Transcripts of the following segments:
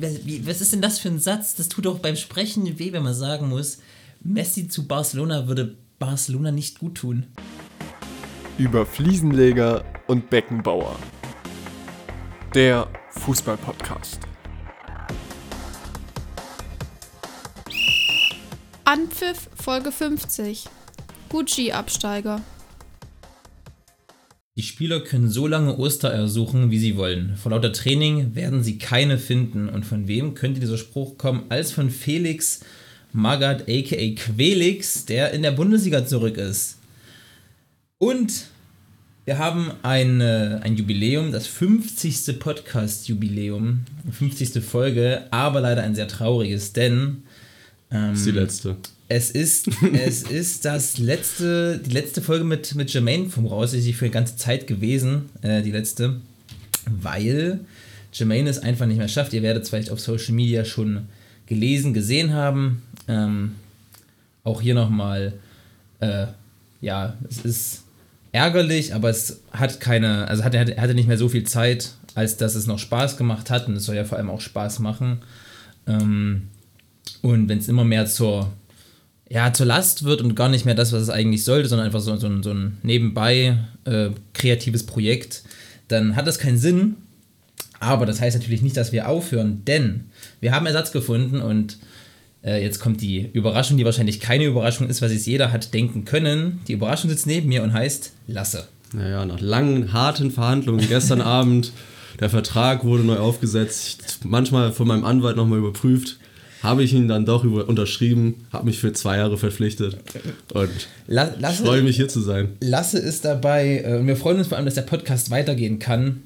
Was ist denn das für ein Satz? Das tut doch beim Sprechen weh, wenn man sagen muss, Messi zu Barcelona würde Barcelona nicht gut tun. Über Fliesenleger und Beckenbauer. Der Fußballpodcast. Anpfiff Folge 50. Gucci-Absteiger. Die Spieler können so lange Ostereier suchen, wie sie wollen. Vor lauter Training werden sie keine finden. Und von wem könnte dieser Spruch kommen, als von Felix Magath aka Quelix, der in der Bundesliga zurück ist. Und wir haben ein, ein Jubiläum, das 50. Podcast-Jubiläum, 50. Folge, aber leider ein sehr trauriges, denn. Ähm, das ist die letzte. Es ist, es ist das letzte, die letzte Folge mit, mit Jermaine vom Raus, ist für eine ganze Zeit gewesen, äh, die letzte, weil Jermaine es einfach nicht mehr schafft. Ihr werdet es vielleicht auf Social Media schon gelesen, gesehen haben. Ähm, auch hier nochmal, äh, ja, es ist ärgerlich, aber es hat keine, also hatte, hatte nicht mehr so viel Zeit, als dass es noch Spaß gemacht hat und es soll ja vor allem auch Spaß machen. Ähm, und wenn es immer mehr zur ja, zur Last wird und gar nicht mehr das, was es eigentlich sollte, sondern einfach so, so, ein, so ein nebenbei äh, kreatives Projekt, dann hat das keinen Sinn. Aber das heißt natürlich nicht, dass wir aufhören, denn wir haben Ersatz gefunden und äh, jetzt kommt die Überraschung, die wahrscheinlich keine Überraschung ist, was sich jeder hat denken können. Die Überraschung sitzt neben mir und heißt Lasse. Naja, nach langen, harten Verhandlungen gestern Abend, der Vertrag wurde neu aufgesetzt, manchmal von meinem Anwalt nochmal überprüft habe ich ihn dann doch über, unterschrieben, habe mich für zwei Jahre verpflichtet und Lasse, freue mich hier zu sein. Lasse ist dabei äh, und wir freuen uns vor allem, dass der Podcast weitergehen kann.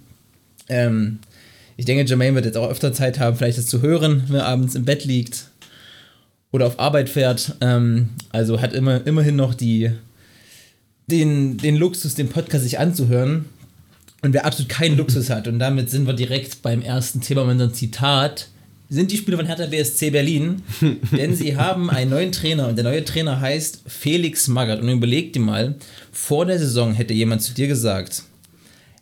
Ähm, ich denke, Jermaine wird jetzt auch öfter Zeit haben, vielleicht das zu hören, wenn er abends im Bett liegt oder auf Arbeit fährt. Ähm, also hat immer, immerhin noch die, den, den Luxus, den Podcast sich anzuhören. Und wer absolut keinen Luxus hat, und damit sind wir direkt beim ersten Thema mit unserem Zitat sind die Spieler von Hertha BSC Berlin, denn sie haben einen neuen Trainer und der neue Trainer heißt Felix Magath. Und überleg dir mal, vor der Saison hätte jemand zu dir gesagt,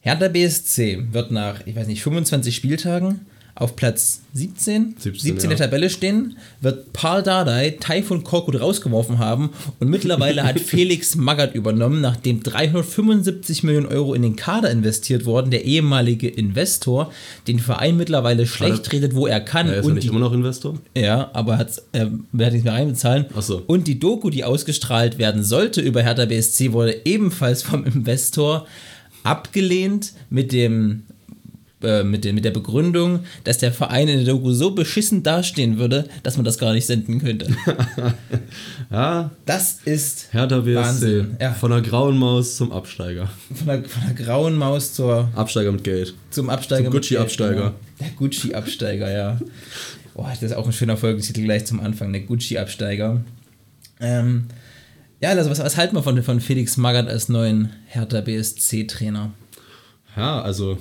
Hertha BSC wird nach, ich weiß nicht, 25 Spieltagen auf Platz 17, 17, 17 ja. der Tabelle stehen, wird Paul Dardai Taifun Korkut rausgeworfen haben und mittlerweile hat Felix Magath übernommen, nachdem 375 Millionen Euro in den Kader investiert wurden, der ehemalige Investor, den Verein mittlerweile schlecht redet, wo er kann. Ja, ist und er nicht die, immer noch Investor? Ja, aber er äh, wird nicht mehr reinbezahlen. Ach so. Und die Doku, die ausgestrahlt werden sollte über Hertha BSC, wurde ebenfalls vom Investor abgelehnt mit dem äh, mit, der, mit der Begründung, dass der Verein in der Doku so beschissen dastehen würde, dass man das gar nicht senden könnte. ja. Das ist Hertha BSC. Wahnsinn. Ja. Von der grauen Maus zum Absteiger. Von der, von der grauen Maus zur... Absteiger mit Geld. Zum Absteiger zum Gucci-Absteiger. Genau. Der Gucci-Absteiger, ja. Boah, das ist auch ein schöner Folgetitel gleich zum Anfang, der Gucci-Absteiger. Ähm, ja, also was, was halten wir von, von Felix Magath als neuen Hertha BSC-Trainer? Ja, also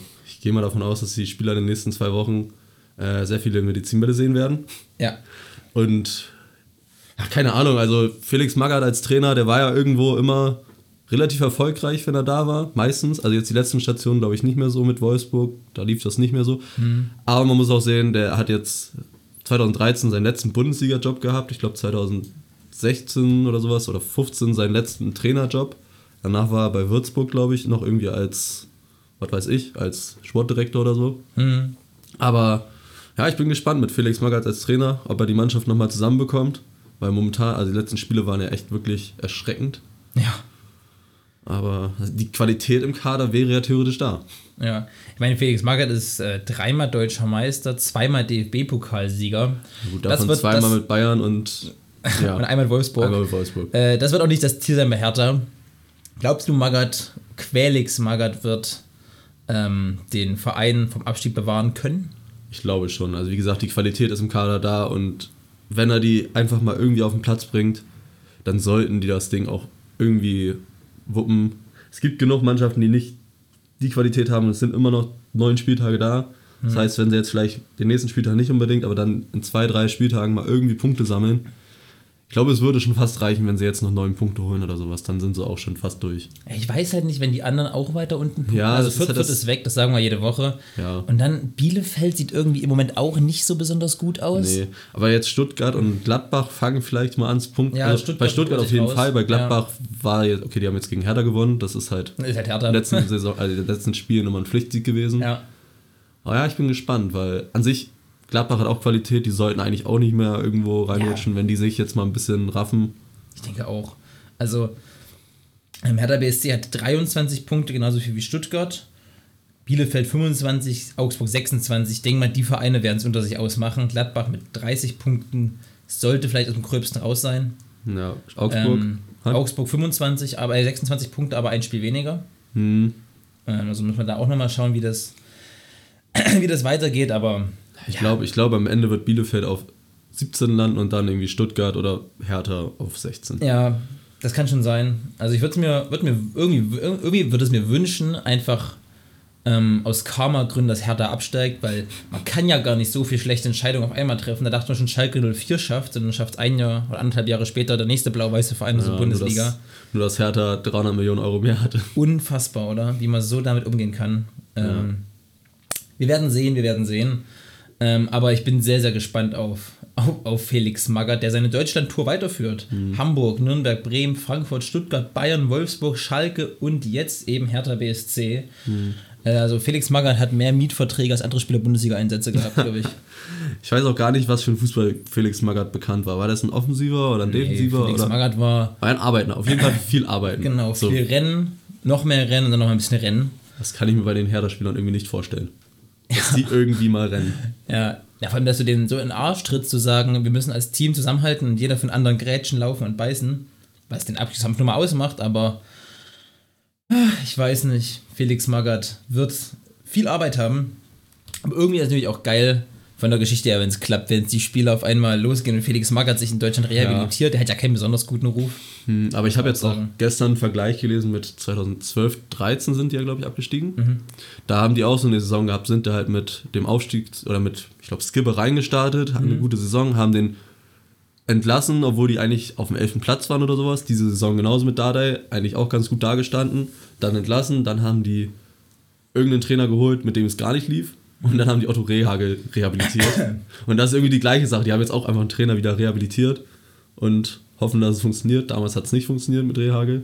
gehe mal davon aus, dass die Spieler in den nächsten zwei Wochen äh, sehr viele Medizinbälle sehen werden. Ja. Und ja, keine Ahnung, also Felix Magath als Trainer, der war ja irgendwo immer relativ erfolgreich, wenn er da war, meistens. Also jetzt die letzten Stationen, glaube ich, nicht mehr so mit Wolfsburg, da lief das nicht mehr so. Mhm. Aber man muss auch sehen, der hat jetzt 2013 seinen letzten Bundesliga-Job gehabt, ich glaube 2016 oder sowas oder 15 seinen letzten Trainerjob. Danach war er bei Würzburg, glaube ich, noch irgendwie als was weiß ich, als Sportdirektor oder so. Mhm. Aber ja, ich bin gespannt mit Felix Magath als Trainer, ob er die Mannschaft nochmal zusammenbekommt. Weil momentan, also die letzten Spiele waren ja echt wirklich erschreckend. Ja. Aber die Qualität im Kader wäre ja theoretisch da. Ja, ich meine, Felix Magath ist äh, dreimal deutscher Meister, zweimal DFB-Pokalsieger. Gut, davon wird, zweimal das, mit Bayern und, ja, und einmal Wolfsburg. Einmal mit Wolfsburg. Äh, das wird auch nicht das Ziel sein bei Hertha. Glaubst du, Magath, Quelix Magath wird ähm, den Verein vom Abstieg bewahren können? Ich glaube schon. Also wie gesagt, die Qualität ist im Kader da und wenn er die einfach mal irgendwie auf den Platz bringt, dann sollten die das Ding auch irgendwie wuppen. Es gibt genug Mannschaften, die nicht die Qualität haben. Es sind immer noch neun Spieltage da. Das mhm. heißt, wenn sie jetzt vielleicht den nächsten Spieltag nicht unbedingt, aber dann in zwei, drei Spieltagen mal irgendwie Punkte sammeln, Ich glaube, es würde schon fast reichen, wenn sie jetzt noch neun Punkte holen oder sowas. Dann sind sie auch schon fast durch. Ich weiß halt nicht, wenn die anderen auch weiter unten punkten. Ja, also das ist Fürth halt Fürth ist weg, das sagen wir jede Woche. Ja. Und dann Bielefeld sieht irgendwie im Moment auch nicht so besonders gut aus. Nee, aber jetzt Stuttgart und Gladbach fangen vielleicht mal ans Punkt. Ja, also Stuttgart bei Stuttgart auf jeden raus. Fall. Bei Gladbach war jetzt, okay, die haben jetzt gegen Hertha gewonnen. Das ist halt Ist halt härter. letzten, Saison, also in den letzten Spielen nochmal ein Pflichtsieg gewesen. Ja. Aber ja, ich bin gespannt, weil an sich Gladbach hat auch Qualität. Die sollten eigentlich auch nicht mehr irgendwo reinrutschen, wenn die sich jetzt mal ein bisschen raffen. Ich denke auch. Also, ähm, Hertha BSC hat 23 Punkte, genauso viel wie Stuttgart. Bielefeld 25, Augsburg 26. Ich denke mal, die Vereine werden es unter sich ausmachen. Gladbach mit 30 Punkten sollte vielleicht aus dem Gröbsten raus sein. Ja, Augsburg. Ähm, Augsburg 25, aber äh, 26 Punkte, aber ein Spiel weniger. Hm. Ähm, also muss man da auch nochmal schauen, wie das, wie das weitergeht. Aber Ich glaube, ich glaube, am Ende wird Bielefeld auf 17 landen und dann irgendwie Stuttgart oder Hertha auf 16. Ja, das kann schon sein. Also ich würde mir, würd mir irgendwie, irgendwie würde es mir wünschen, einfach ähm, aus Karma-Gründen, dass Hertha absteigt, weil man kann ja gar nicht so viel schlechte Entscheidungen auf einmal treffen. Da dachte man schon, Schalke 04 schafft und dann schafft es ein Jahr oder anderthalb Jahre später der nächste blau-weiße Verein aus der Ja, Bundesliga. Nur dass, nur, dass Hertha 300 Millionen Euro mehr hatte. Unfassbar, oder? Wie man so damit umgehen kann. Ähm, Wir werden sehen, wir werden sehen. Ähm, aber ich bin sehr, sehr gespannt auf, auf, auf Felix Magath, der seine Deutschland-Tour weiterführt. Hamburg, Nürnberg, Bremen, Frankfurt, Stuttgart, Bayern, Wolfsburg, Schalke und jetzt eben Hertha BSC. Äh, also Felix Magath hat mehr Mietverträge als andere Spieler Bundesliga-Einsätze gehabt, glaube ich. Ich weiß auch gar nicht, was für ein Fußball Felix Magath bekannt war. War das ein Offensiver oder ein Nee, Defensiver? Felix oder? Magath war War ein Arbeiter. Auf jeden Fall viel arbeiten. genau So, viel Rennen, noch mehr Rennen und dann noch ein bisschen Rennen. das kann ich mir bei den Hertha-Spielern irgendwie nicht vorstellen. Dass die irgendwie mal rennen. Ja, ja, vor allem, dass du denen so in den Arsch trittst, zu sagen, wir müssen als Team zusammenhalten und jeder von anderen Grätschen laufen und beißen, was den Abschlusskampf nur mal ausmacht, aber ah, ich weiß nicht. Felix Magath wird viel Arbeit haben, aber irgendwie ist es natürlich auch geil von der Geschichte her, wenn es klappt, wenn die Spieler auf einmal losgehen und Felix Magath sich in Deutschland rehabilitiert, der hat ja keinen besonders guten Ruf. Hm, Aber ich habe jetzt auch gestern einen Vergleich gelesen mit 2012, 13 sind die ja, glaube ich, abgestiegen. Mhm. Da haben die auch so eine Saison gehabt, sind da halt mit dem Aufstieg oder mit, ich glaube, Skibbe reingestartet, hatten Mhm. eine gute Saison, haben den entlassen, obwohl die eigentlich auf dem 11. Platz waren oder sowas. Diese Saison genauso mit Dardai, eigentlich auch ganz gut dagestanden. Dann entlassen, dann haben die irgendeinen Trainer geholt, mit dem es gar nicht lief. Und dann haben die Otto Rehagel rehabilitiert. Und das ist irgendwie die gleiche Sache. Die haben jetzt auch einfach einen Trainer wieder rehabilitiert und hoffen, dass es funktioniert. Damals hat es nicht funktioniert mit Rehagel.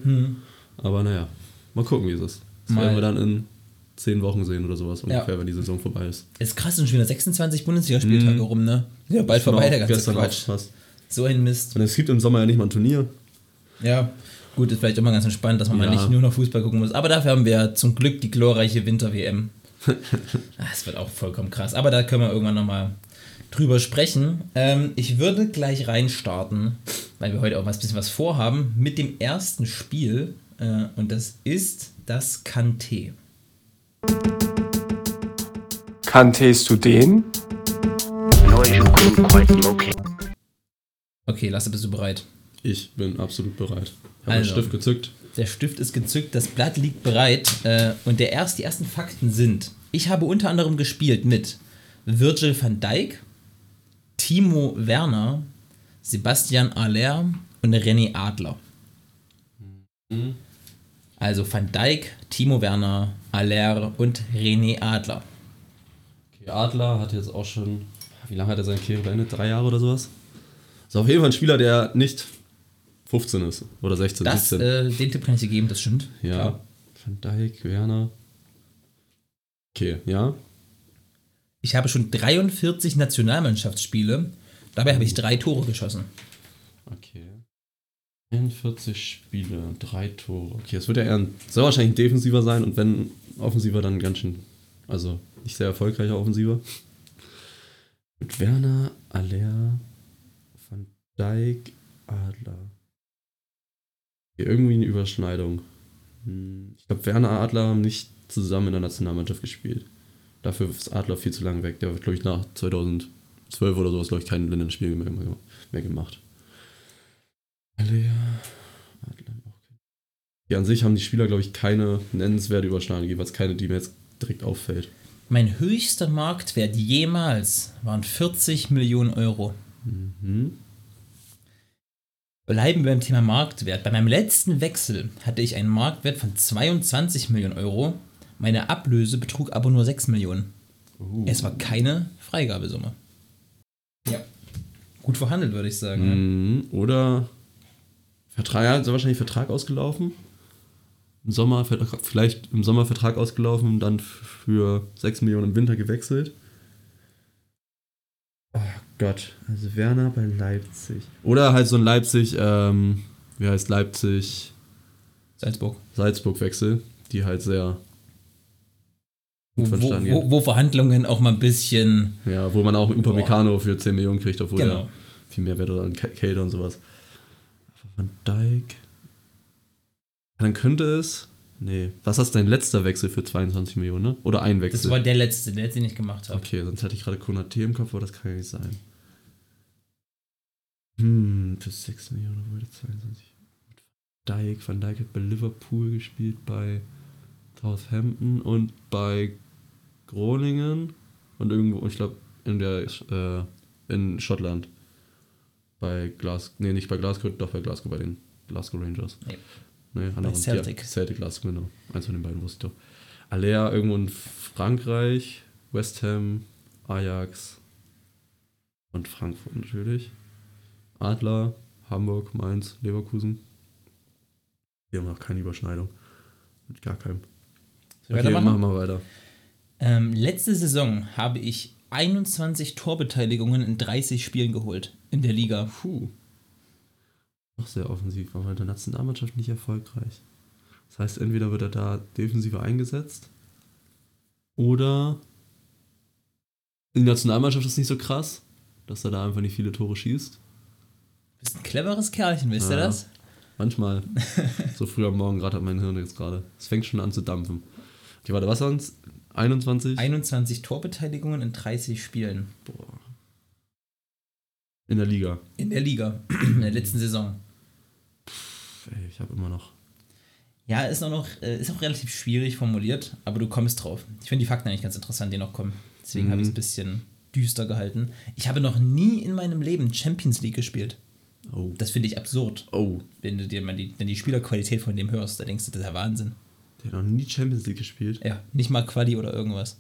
Aber naja, mal gucken, wie es ist. Das Mal- werden wir dann in zehn Wochen sehen oder sowas ungefähr, Ja. wenn die Saison vorbei ist. Ist krass, sind schon wieder 26 Bundesligaspieltage rum, ne? Ja, bald vorbei, der ganze Quatsch. So ein Mist. Und es gibt im Sommer ja nicht mal ein Turnier. Ja, gut, ist vielleicht immer ganz entspannt, dass man mal Ja. nicht nur noch Fußball gucken muss. Aber dafür haben wir zum Glück die glorreiche Winter-WM. Das wird auch vollkommen krass. Aber da können wir irgendwann nochmal drüber sprechen. Ähm, ich würde gleich reinstarten, weil wir heute auch was bisschen was vorhaben, mit dem ersten Spiel. Äh, und das ist das Kanté. Kanntest du den? Okay, Lasse, bist du bereit? Ich bin absolut bereit. Ich habe Also. Stift gezückt. Der Stift ist gezückt, das Blatt liegt bereit äh, und der erst, die ersten Fakten sind, ich habe unter anderem gespielt mit Virgil van Dijk, Timo Werner, Sebastian Aller und René Adler. Also Van Dijk, Timo Werner, Aller und René Adler. Okay, Adler hat jetzt auch schon, wie lange hat er seine Karriere beendet? Drei Jahre oder sowas? Ist auf jeden Fall ein Spieler, der nicht 15 ist oder 16, Das, 17. äh, den Tipp kann ich dir geben, das stimmt. ja. Klar. Van Dijk, Werner. Okay, ja. Ich habe schon 43 Nationalmannschaftsspiele, dabei habe ich drei Tore geschossen. Okay. 41 Spiele, drei Tore. Okay, es wird ja eher ein, soll wahrscheinlich ein defensiver sein und wenn offensiver, dann ganz schön, also nicht sehr erfolgreicher Offensiver. Mit Werner, Aller, Van Dijk, Adler. Irgendwie eine Überschneidung. Hm, Ich glaube, Werner Adler haben nicht zusammen in der Nationalmannschaft gespielt. Dafür ist Adler viel zu lang weg. Der wird, glaube ich, nach 2012 oder sowas, glaube ich, kein Länderspiel mehr, mehr gemacht. Alea, Adler auch kein- Ja, an sich haben die Spieler, glaube ich, keine nennenswerte Überschneidung, jeweils keine, die mir jetzt direkt auffällt. Mein höchster Marktwert jemals waren 40 Millionen Euro. Mhm. Bleiben wir beim Thema Marktwert. Bei meinem letzten Wechsel hatte ich einen Marktwert von 22 Millionen Euro. Meine Ablöse betrug aber nur 6 Millionen. Es war keine Freigabesumme. Ja. Gut verhandelt, würde ich sagen. Mhm. Oder Vertrag, ja, ist wahrscheinlich Vertrag ausgelaufen. Im Sommer, vielleicht im Sommer Vertrag ausgelaufen und dann für 6 Millionen im Winter gewechselt. Gott, also Werner bei Leipzig. Oder halt so ein Leipzig, ähm, wie heißt Leipzig, Salzburg. Salzburg-Wechsel, die halt sehr Wo, gut wo, wo, gehen. wo Verhandlungen auch mal ein bisschen. Ja, wo man auch einen Upamecano für 10 Millionen kriegt, obwohl Genau. er viel mehr wert oder ein Cater und sowas. Van Dijk. Dann könnte es. Nee. Was ist dein letzter Wechsel für 22 Millionen, ne? Oder ein Wechsel? Das war der letzte, der den ich gemacht habe. okay, sonst hätte ich gerade Konate im Kopf, aber das kann ja nicht sein. Hm, für 6 Millionen wurde 22. Van Dijk. Van Dijk hat bei Liverpool gespielt, bei Southampton und bei Groningen und irgendwo, ich glaube, in der äh, in Schottland. Bei Glas, nee, nicht bei Glasgow, doch bei Glasgow, bei den Glasgow Rangers. Nee. Nee, anderen, Celtic. Ja, Celtic Glasgow, genau. Eins von den beiden wusste ich doch. Alea irgendwo in Frankreich, West Ham, Ajax und Frankfurt natürlich. Adler, Hamburg, Mainz, Leverkusen. Wir haben noch keine Überschneidung. Mit gar keinem. Okay, weitermachen? machen wir weiter. Ähm, letzte Saison habe ich 21 Torbeteiligungen in 30 Spielen geholt in der Liga. Puh. Noch sehr offensiv, aber in der Nationalmannschaft nicht erfolgreich. Das heißt, entweder wird er da defensiver eingesetzt oder die Nationalmannschaft ist nicht so krass, dass er da einfach nicht viele Tore schießt. Bist ein cleveres Kerlchen, wisst ihr Ja. das? Manchmal. so früh am Morgen gerade hat mein Hirn jetzt gerade. Es fängt schon an zu dampfen. Okay, warte, was es? 21? 21 Torbeteiligungen in 30 Spielen Boah. In der Liga. in der Liga in der letzten Saison. Ey, ich habe immer noch. Ja, ist auch noch äh, ist auch relativ schwierig formuliert, aber du kommst drauf. Ich finde die Fakten eigentlich ganz interessant, die noch kommen. Deswegen Mhm. habe ich es ein bisschen düster gehalten. Ich habe noch nie in meinem Leben Champions League gespielt. Oh. Das finde ich absurd. Oh. Wenn du dir mal die, wenn die Spielerqualität von dem hörst, da denkst du, das ist ja Wahnsinn. Der hat noch nie Champions League gespielt. Ja, nicht mal Quali oder irgendwas.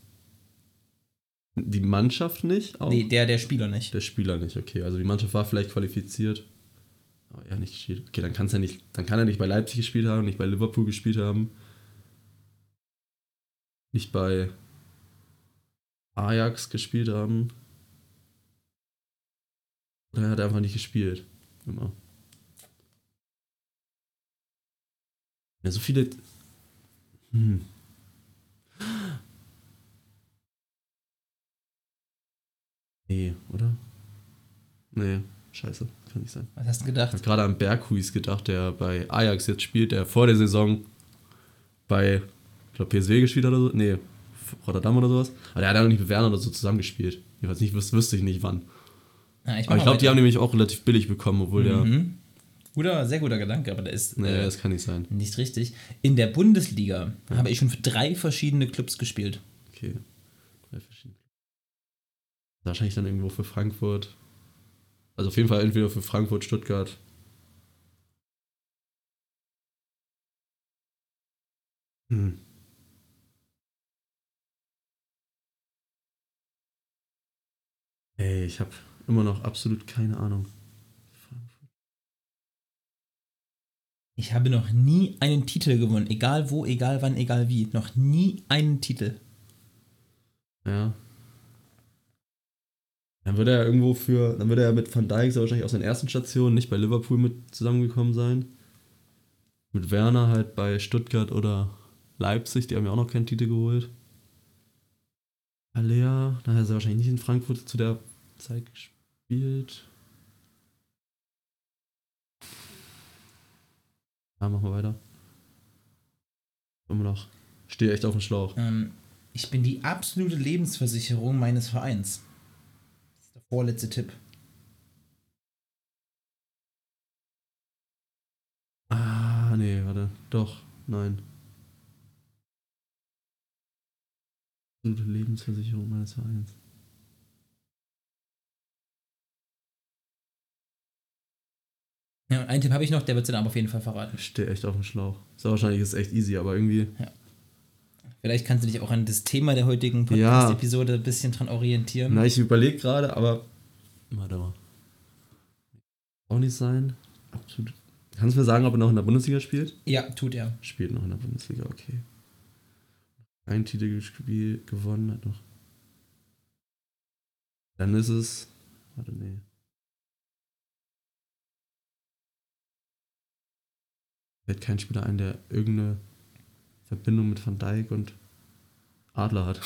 Die Mannschaft nicht? Auch? Nee, der, der Spieler nicht. Der Spieler nicht, okay. Also die Mannschaft war vielleicht qualifiziert. Aber er nicht gespielt. Okay, dann, kann's ja nicht, dann kann er nicht bei Leipzig gespielt haben, nicht bei Liverpool gespielt haben. Nicht bei Ajax gespielt haben. Oder er hat einfach nicht gespielt. Immer. Ja, so viele. Hm. Nee, oder? Nee, scheiße, kann nicht sein. Was hast du Ich gedacht? habe gerade an Berghuis gedacht, der bei Ajax jetzt spielt, der vor der Saison bei, ich glaube, PSW gespielt hat oder so. Nee, Rotterdam oder sowas. Aber der hat ja noch nicht mit Werner oder so zusammengespielt. Jedenfalls nicht, wüs wüsste ich nicht wann. Ja, Aber ich glaube, die haben nämlich auch relativ billig bekommen, obwohl der. Mhm. Guter, sehr guter Gedanke, aber der ist Nee, äh, das kann nicht sein. nicht richtig. In der Bundesliga habe ich schon für drei verschiedene Clubs gespielt. Okay. Drei verschiedene. Wahrscheinlich dann irgendwo für Frankfurt. Also auf jeden Fall entweder für Frankfurt, Stuttgart. Hm. Ey, ich habe immer noch absolut keine Ahnung. Ich habe noch nie einen Titel gewonnen, egal wo, egal wann, egal wie. Noch nie einen Titel. Ja. Dann würde er irgendwo für, dann würde er mit Van Dijk sehr wahrscheinlich aus seinen ersten Stationen nicht bei Liverpool mit zusammengekommen sein. Mit Werner halt bei Stuttgart oder Leipzig, die haben ja auch noch keinen Titel geholt. Alea, da hat er wahrscheinlich nicht in Frankfurt zu der Zeit gespielt. Ja, machen wir weiter. Immer noch. Stehe echt auf dem Schlauch. Ähm, ich bin die absolute Lebensversicherung meines Vereins. Vorletzte Tipp. Ah, nee, warte. Doch, nein. Absolute Lebensversicherung meines Vereins. Ja, einen Tipp habe ich noch, der wird dann aber auf jeden Fall verraten. Ich stehe echt auf dem Schlauch. Ist wahrscheinlich ist echt easy, aber irgendwie. Vielleicht kannst du dich auch an das Thema der heutigen Ja. Podcast-Episode ein bisschen dran orientieren. Na, ich überlege gerade, aber. Warte mal. Auch nicht sein. Absolut. Kannst du mir sagen, ob er noch in der Bundesliga spielt? Ja, tut er. Spielt noch in der Bundesliga, okay. Ein Titel gespielt, gewonnen hat noch. Dann ist es. Warte, nee. Fällt kein Spieler ein, der irgendeine Verbindung mit Van Dijk und Adler hat.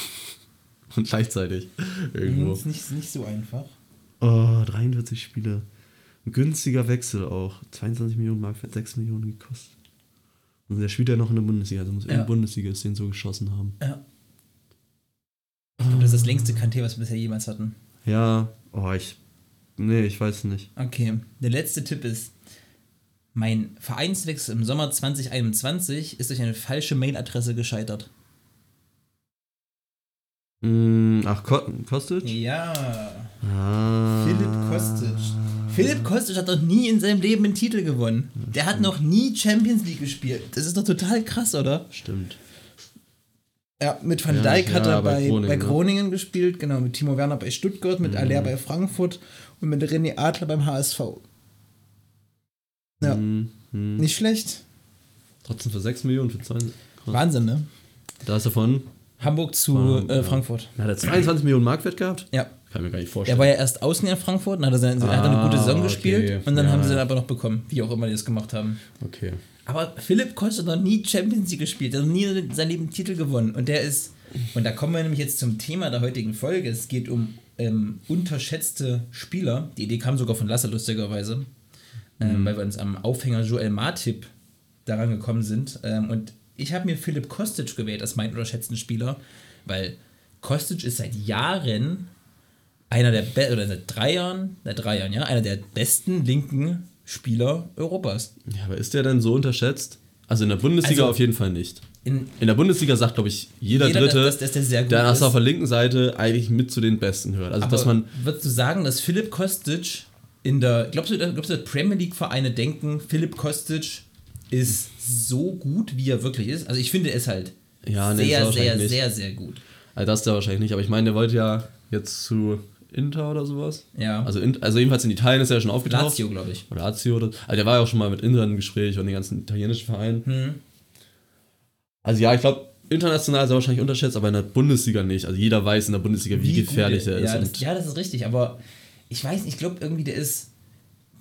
und gleichzeitig irgendwo. Das ist nicht, nicht so einfach. Oh, 43 Spiele. Ein günstiger Wechsel auch. 22 Millionen Mark für 6 Millionen gekostet. Und der spielt ja noch in der Bundesliga, also muss Ja. irgendein Bundesliga den so geschossen haben. Ja. Ich glaube, das ist das längste Kanté, was wir bisher jemals hatten. Ja, oh, ich. Nee, ich weiß nicht. Okay, der letzte Tipp ist, mein Vereinswechsel im Sommer 2021 ist durch eine falsche Mailadresse gescheitert. Mm, ach, Ko Kostic? Ja, Ah. Philipp Kostic. Philipp Kostic hat doch nie in seinem Leben einen Titel gewonnen. Der hat noch nie Champions League gespielt. Das ist doch total krass, oder? Stimmt. Ja, mit Van Ja, Dijk hat ja, er bei bei, Groningen, bei ne? Groningen gespielt, genau, mit Timo Werner bei Stuttgart, mit Aller bei Frankfurt und mit René Adler beim HSV. Ja, Hm, hm. nicht schlecht. Trotzdem für 6 Millionen für 20. Wahnsinn, ne? Da ist er von. Hamburg zu Von, äh, ja. Frankfurt. Hat er 22 Millionen Marktwert gehabt? Ja. Kann mir gar nicht Er vorstellen. war ja erst außen in Frankfurt, dann hat er, seine, hat er eine gute Ah, Saison okay. gespielt und dann Ja. haben sie dann aber noch bekommen, wie auch immer die das gemacht haben. okay. Aber Philipp Kost hat noch nie Champions League gespielt, er hat noch nie seinen Leben Titel gewonnen. Und der ist, und da kommen wir nämlich jetzt zum Thema der heutigen Folge. Es geht um ähm, unterschätzte Spieler. Die Idee kam sogar von Lasse, lustigerweise, ähm, weil wir uns am Aufhänger Joel Matip daran gekommen sind. Ähm, und ich habe mir Philipp Kostic gewählt als meinen unterschätzten Spieler, weil Kostic ist seit Jahren einer der Be oder seit drei Jahren, seit drei Jahren, ja, einer der besten linken Spieler Europas. Ja, aber ist der denn so unterschätzt? Also in der Bundesliga Also- auf jeden Fall nicht. In, In der Bundesliga sagt, glaube ich, jeder, Jeder, Dritte, dass- dass der sehr gut der ist. auf der linken Seite eigentlich mit zu den Besten gehört. Also, aber dass man. würdest du sagen, dass Philipp Kostic in der, glaubst du, glaubst du, dass Premier League Vereine denken, Philipp Kostic ist so gut, wie er wirklich ist? Also ich finde, er ist halt Ja, nee, sehr, sehr, wahrscheinlich sehr, sehr gut. Also das da wahrscheinlich nicht, aber ich meine, der wollte ja jetzt zu Inter oder sowas. Ja. Also, in, also jedenfalls in Italien ist er ja schon aufgetaucht. Lazio, glaube ich. Oder Lazio. Oder, also der war ja auch schon mal mit Inter im Gespräch und den ganzen italienischen Vereinen. Hm. Also ja, ich glaube, international ist er wahrscheinlich unterschätzt, aber in der Bundesliga nicht. Also jeder weiß in der Bundesliga, wie, gut gefährlich er ist. Ja das, ja, das ist richtig, aber ich weiß nicht, ich glaube irgendwie, der ist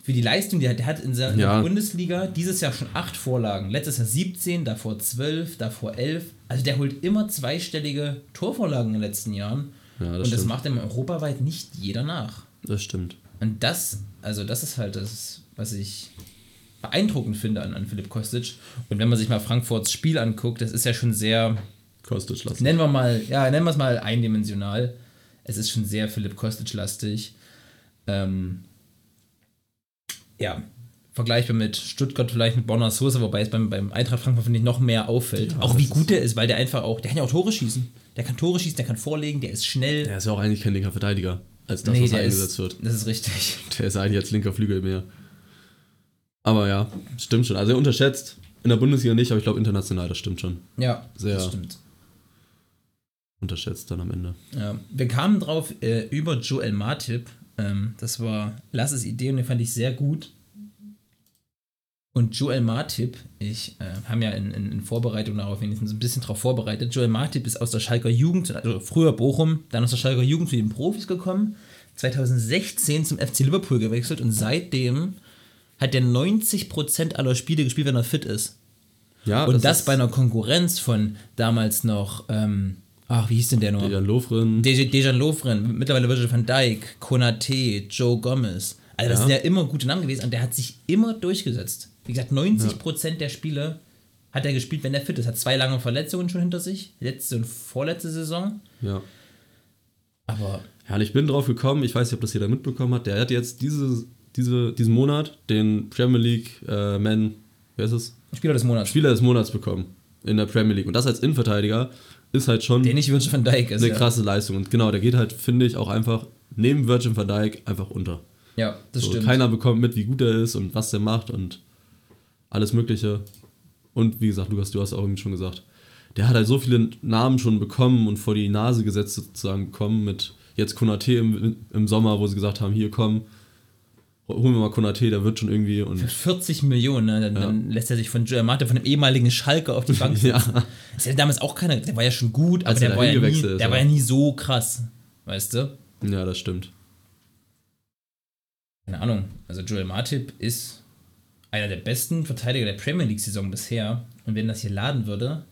für die Leistung, die er hat, der hat in seiner Ja. Bundesliga dieses Jahr schon acht Vorlagen. Letztes Jahr 17, davor 12, davor 11. Also der holt immer zweistellige Torvorlagen in den letzten Jahren. Ja, das Und das stimmt. macht ihm europaweit nicht jeder nach. das stimmt. Und das, also das ist halt das, was ich beeindruckend finde an, an Philipp Kostic. Und wenn man sich mal Frankfurts Spiel anguckt, das ist ja schon sehr, Kostic lassen. nennen wir mal, ja, nennen wir es mal eindimensional. Es ist schon sehr Philipp Kostic-lastig. Ähm, ja, vergleichbar mit Stuttgart, vielleicht mit Bonner Sosa, wobei es beim, beim Eintracht Frankfurt, finde ich, noch mehr auffällt. Ja, auch wie das gut der ist, weil der einfach auch, der kann ja auch Tore schießen. Der kann Tore schießen, der kann vorlegen, der ist schnell. Der ist ja auch eigentlich kein linker Verteidiger, als das, was der eingesetzt ist, wird. Das ist richtig. Der ist eigentlich als linker Flügel mehr. Aber ja, stimmt schon. Also er unterschätzt in der Bundesliga nicht, aber ich glaube international, das stimmt schon. Ja, Sehr. das stimmt. Unterschätzt dann am Ende. Ja, wir kamen drauf äh, über Joel Matip. Ähm, das war Lasses Idee und den fand ich sehr gut. Und Joel Matip, ich äh, haben ja in, in, in Vorbereitung darauf wenigstens ein bisschen darauf vorbereitet. Joel Matip ist aus der Schalker Jugend, also früher Bochum, dann aus der Schalker Jugend zu den Profis gekommen, 2016 zum FC Liverpool gewechselt und seitdem hat er 90% aller Spiele gespielt, wenn er fit ist. Ja, Und das, ist bei einer Konkurrenz von damals noch, ähm, ach, wie hieß denn der noch? Dejan Lovren. Dejan Dejan Lovren, mittlerweile Virgil van Dijk, Konate, Joe Gomez. Also das Ja. sind ja immer gute Namen gewesen und der hat sich immer durchgesetzt. Wie gesagt, 90% der Spiele hat er gespielt, wenn er fit ist. Hat zwei lange Verletzungen schon hinter sich, letzte und vorletzte Saison. Ja. Aber Ja, und ich bin drauf gekommen, ich weiß nicht, ob das jeder mitbekommen hat, der hat jetzt diese, diese, diesen Monat den Premier League äh, Man, wer ist es? Spieler des Monats. Spieler des Monats bekommen in der Premier League. Und das als Innenverteidiger ist halt schon der nicht Virgil van Dijk ist. eine ja. krasse Leistung. Und genau, der geht halt, finde ich, auch einfach neben Virgin van Dijk einfach unter. Ja, das so, stimmt. Keiner bekommt mit, wie gut er ist und was der macht und alles Mögliche. Und wie gesagt, Lukas, du hast auch eben schon gesagt, der hat halt so viele Namen schon bekommen und vor die Nase gesetzt sozusagen bekommen mit jetzt Konate im, im Sommer, wo sie gesagt haben, hier komm, holen wir mal Konate, der wird schon irgendwie und 40 Millionen, ne? dann, dann lässt er sich von Joel Mate, von dem ehemaligen Schalke auf die Bank ja, setzen. Das ja damals auch keiner, der war ja schon gut, aber Als der, er war ja, nie, der ja. war ja nie so krass, weißt du? ja, das stimmt. Keine Ahnung, also Joel Matip ist einer der besten Verteidiger der Premier League-Saison bisher und wenn das hier laden würde,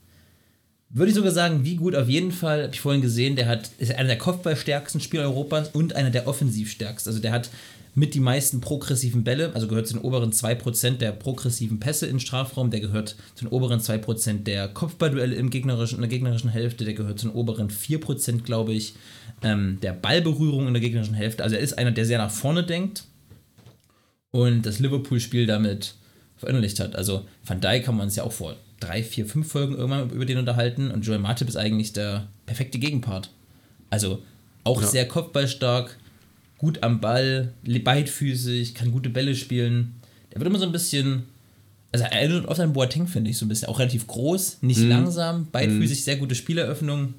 würde ich sogar sagen, wie gut auf jeden Fall, habe ich vorhin gesehen, der hat, ist einer der Kopfballstärksten Spieler Europas und einer der offensivstärksten. Also der hat mit die meisten progressiven Bälle, also gehört zu den oberen 2% der progressiven Pässe im Strafraum, der gehört zu den oberen 2% der Kopfballduelle im gegnerischen, in der gegnerischen Hälfte, der gehört zu den oberen 4%, glaube ich, ähm, der Ballberührung in der gegnerischen Hälfte. Also er ist einer, der sehr nach vorne denkt und das Liverpool-Spiel damit verinnerlicht hat. Also Van Dijk haben wir uns ja auch vor drei, vier, fünf Folgen irgendwann über den unterhalten und Joel Matip ist eigentlich der perfekte Gegenpart. Also auch Ja. sehr kopfballstark, gut am Ball, beidfüßig, kann gute Bälle spielen. Der wird immer so ein bisschen, also er erinnert oft an Boateng, finde ich, so ein bisschen. Auch relativ groß, nicht Mhm. langsam, beidfüßig, sehr gute Spieleröffnung.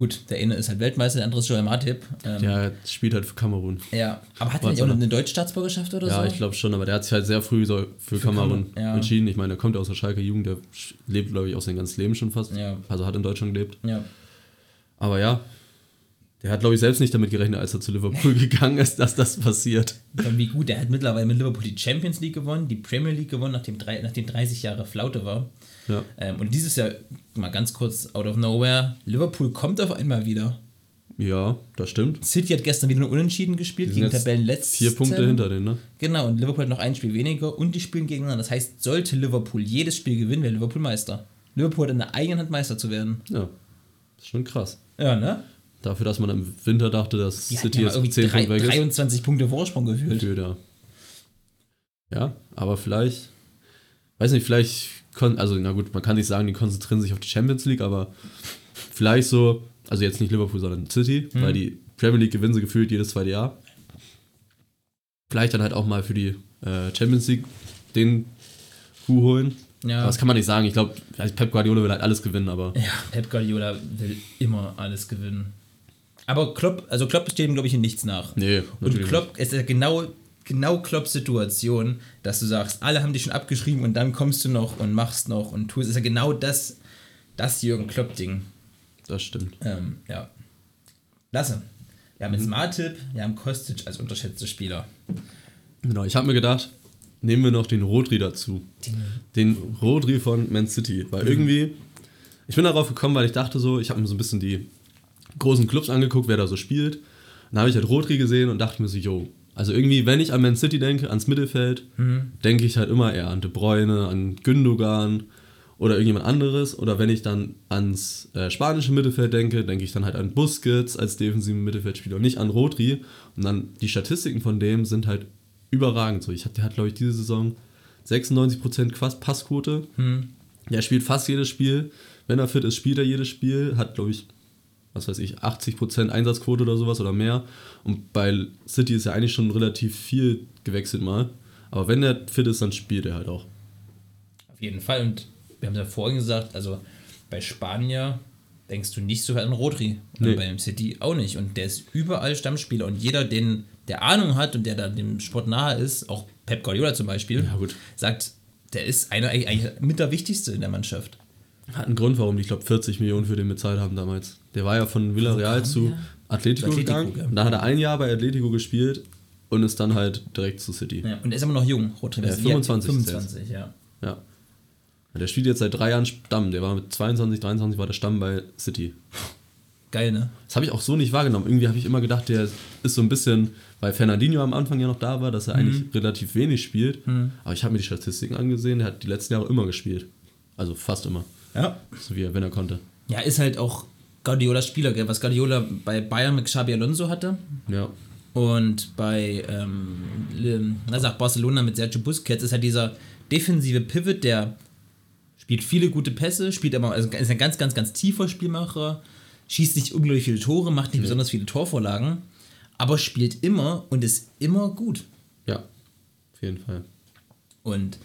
Gut, der eine ist halt Weltmeister, der andere ist Joel Matip. Ähm, Der spielt halt für Kamerun. ja, aber hat er nicht auch er? eine deutsche Staatsbürgerschaft oder so? Ja, ich glaube schon, aber der hat sich halt sehr früh so für, Kamerun Kamerun, ja. entschieden. Ich meine, der kommt ja aus der Schalke Jugend, der lebt, glaube ich, auch sein ganzes Leben schon fast. Ja. Also hat in Deutschland gelebt. Ja. Aber ja, der hat, glaube ich, selbst nicht damit gerechnet, als er zu Liverpool gegangen ist, dass das passiert. Und wie gut, der hat mittlerweile mit Liverpool die Champions League gewonnen, die Premier League gewonnen, nachdem, drei, nachdem 30 Jahre Flaute war. Ja, Ähm, und dieses Jahr, mal ganz kurz out of nowhere, Liverpool kommt auf einmal wieder. ja das stimmt. City hat gestern wieder nur unentschieden gespielt, gegen Tabellenletzten. Vier Punkte hinter denen, ne? Genau, und Liverpool hat noch ein Spiel weniger und die spielen gegeneinander. Das heißt, sollte Liverpool jedes Spiel gewinnen, wäre Liverpool Meister. Liverpool hat in der eigenen Hand Meister zu werden. Ja, ist schon krass. Ja, ne? Dafür, dass man im Winter dachte, dass Die City ja jetzt irgendwie 10 drei, Punkte weg ist. 23 Punkte Vorsprung gefühlt. Gefühlt, ja. Ja, aber vielleicht, weiß nicht, vielleicht, also na gut, man kann nicht sagen, die konzentrieren sich auf die Champions League, aber vielleicht so, also jetzt nicht Liverpool, sondern City, Mhm. weil die Premier League gewinnen sie gefühlt jedes zweite Jahr. Vielleicht dann halt auch mal für die äh, Champions League den Kuh holen. Ja. Aber das kann man nicht sagen. Ich glaube, Pep Guardiola will halt alles gewinnen, aber Ja, Pep Guardiola will immer alles gewinnen. Aber Klopp, also Klopp steht ihm, glaube ich, in nichts nach. nee, Und Klopp es ist ja genau, genau Klopps Situation, dass du sagst, alle haben dich schon abgeschrieben und dann kommst du noch und machst noch und tust. ist ja genau das, das Jürgen Klopp-Ding. nicht. Das stimmt. Ähm, ja. Lasse. Wir haben Mhm. jetzt Martip, wir haben Kostic als unterschätzte Spieler. Genau, ich habe mir gedacht, nehmen wir noch den Rodri dazu. Den Rodri von Man City. Weil irgendwie, ich bin darauf gekommen, weil ich dachte so, ich habe mir so ein bisschen die großen Clubs angeguckt, wer da so spielt. Dann habe ich halt Rodri gesehen und dachte mir so, yo, also irgendwie, wenn ich an Man City denke, ans Mittelfeld, denke ich halt immer eher an De Bruyne, an Gündogan oder irgendjemand anderes. Oder wenn ich dann ans äh, spanische Mittelfeld denke, denke ich dann halt an Busquets als defensiven Mittelfeldspieler und nicht an Rodri. Und dann die Statistiken von dem sind halt überragend. So, ich hab, der hat, glaube ich, diese Saison 96% Quas- Passquote. Der spielt fast jedes Spiel. Wenn er fit ist, spielt er jedes Spiel. Hat, glaube ich, was weiß ich, 80% Einsatzquote oder sowas oder mehr. Und bei City ist ja eigentlich schon relativ viel gewechselt mal. Aber wenn er fit ist, dann spielt er halt auch. Auf jeden Fall. Und wir haben ja vorhin gesagt, also bei Spanier denkst du nicht so an Rodri. Und Nee. beim City auch nicht. Und der ist überall Stammspieler. Und jeder, den, der Ahnung hat und der da dem Sport nahe ist, auch Pep Guardiola zum Beispiel, Ja, sagt, der ist einer eigentlich mit der wichtigste in der Mannschaft. Hat einen Grund, warum die, ich glaube, 40 Millionen für den bezahlt haben damals. Der war ja von Villarreal zu der? Atletico, Atletico, gegangen. ja. Und da hat er ein Jahr bei Atletico gespielt und ist dann halt direkt zu City. Ja, und er ist immer noch jung, Rodri. Ja, Das ist 25 ist er 25, ja. Ja. Ja, Der spielt jetzt seit drei Jahren Stamm. Der war mit 22, 23 war der Stamm bei City. Geil, ne? Das habe ich auch so nicht wahrgenommen. Irgendwie habe ich immer gedacht, der ist so ein bisschen, weil Fernandinho am Anfang ja noch da war, dass er eigentlich relativ wenig spielt. Aber ich habe mir die Statistiken angesehen, der hat die letzten Jahre immer gespielt. Also fast immer. Ja. So wie er, wenn er konnte. Ja, ist halt auch Guardiolas Spieler, gell? was Guardiola bei Bayern mit Xabi Alonso hatte. Ja. Und bei ähm, na, sag Barcelona mit Sergio Busquets ist halt dieser defensive Pivot, der spielt viele gute Pässe, spielt aber, also ist ein ganz, ganz, ganz tiefer Spielmacher, schießt nicht unglaublich viele Tore, macht nicht besonders viele Torvorlagen, aber spielt immer und ist immer gut. Ja, auf jeden Fall. Und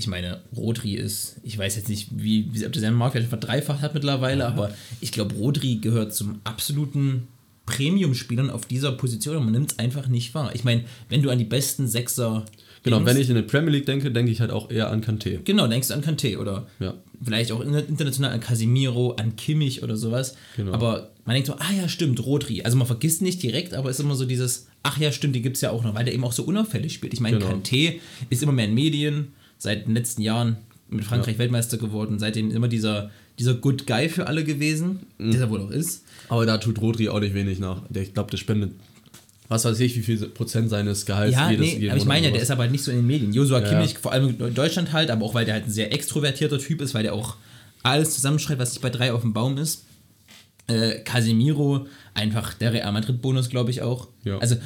ich meine, Rodri ist, ich weiß jetzt nicht, wie, wie ob der seinen Marktwert verdreifacht hat mittlerweile, aber ich glaube, Rodri gehört zum absoluten Premium-Spielern auf dieser Position und man nimmt es einfach nicht wahr. Ich meine, wenn du an die besten Sechser. Genau, denkst, wenn ich in der Premier League denke, denke ich halt auch eher an Kanté. Genau, denkst du an Kanté oder Ja. vielleicht auch inter- international an Casimiro, an Kimmich oder sowas. Genau. Aber man denkt so, ah ja, stimmt, Rodri. Also man vergisst nicht direkt, aber es ist immer so dieses, ach ja, stimmt, die gibt es ja auch noch, weil der eben auch so unauffällig spielt. Ich meine, Genau. Kanté ist immer mehr in Medien, seit den letzten Jahren mit Frankreich Weltmeister geworden, seitdem immer dieser, dieser Good Guy für alle gewesen, Mhm. der er wohl auch ist. Aber da tut Rodri auch nicht wenig nach. Der, ich glaube, der spendet, was weiß ich, wie viel Prozent seines Gehalts Ja, jedes nee, aber ich meine ja, der ist aber halt nicht so in den Medien. Joshua Ja, Kimmich, ja. vor allem in Deutschland halt, aber auch weil der halt ein sehr extrovertierter Typ ist, weil der auch alles zusammenschreibt, was nicht bei drei auf dem Baum ist. Äh, Casemiro, einfach der Real Madrid-Bonus, glaube ich auch. Ja. Also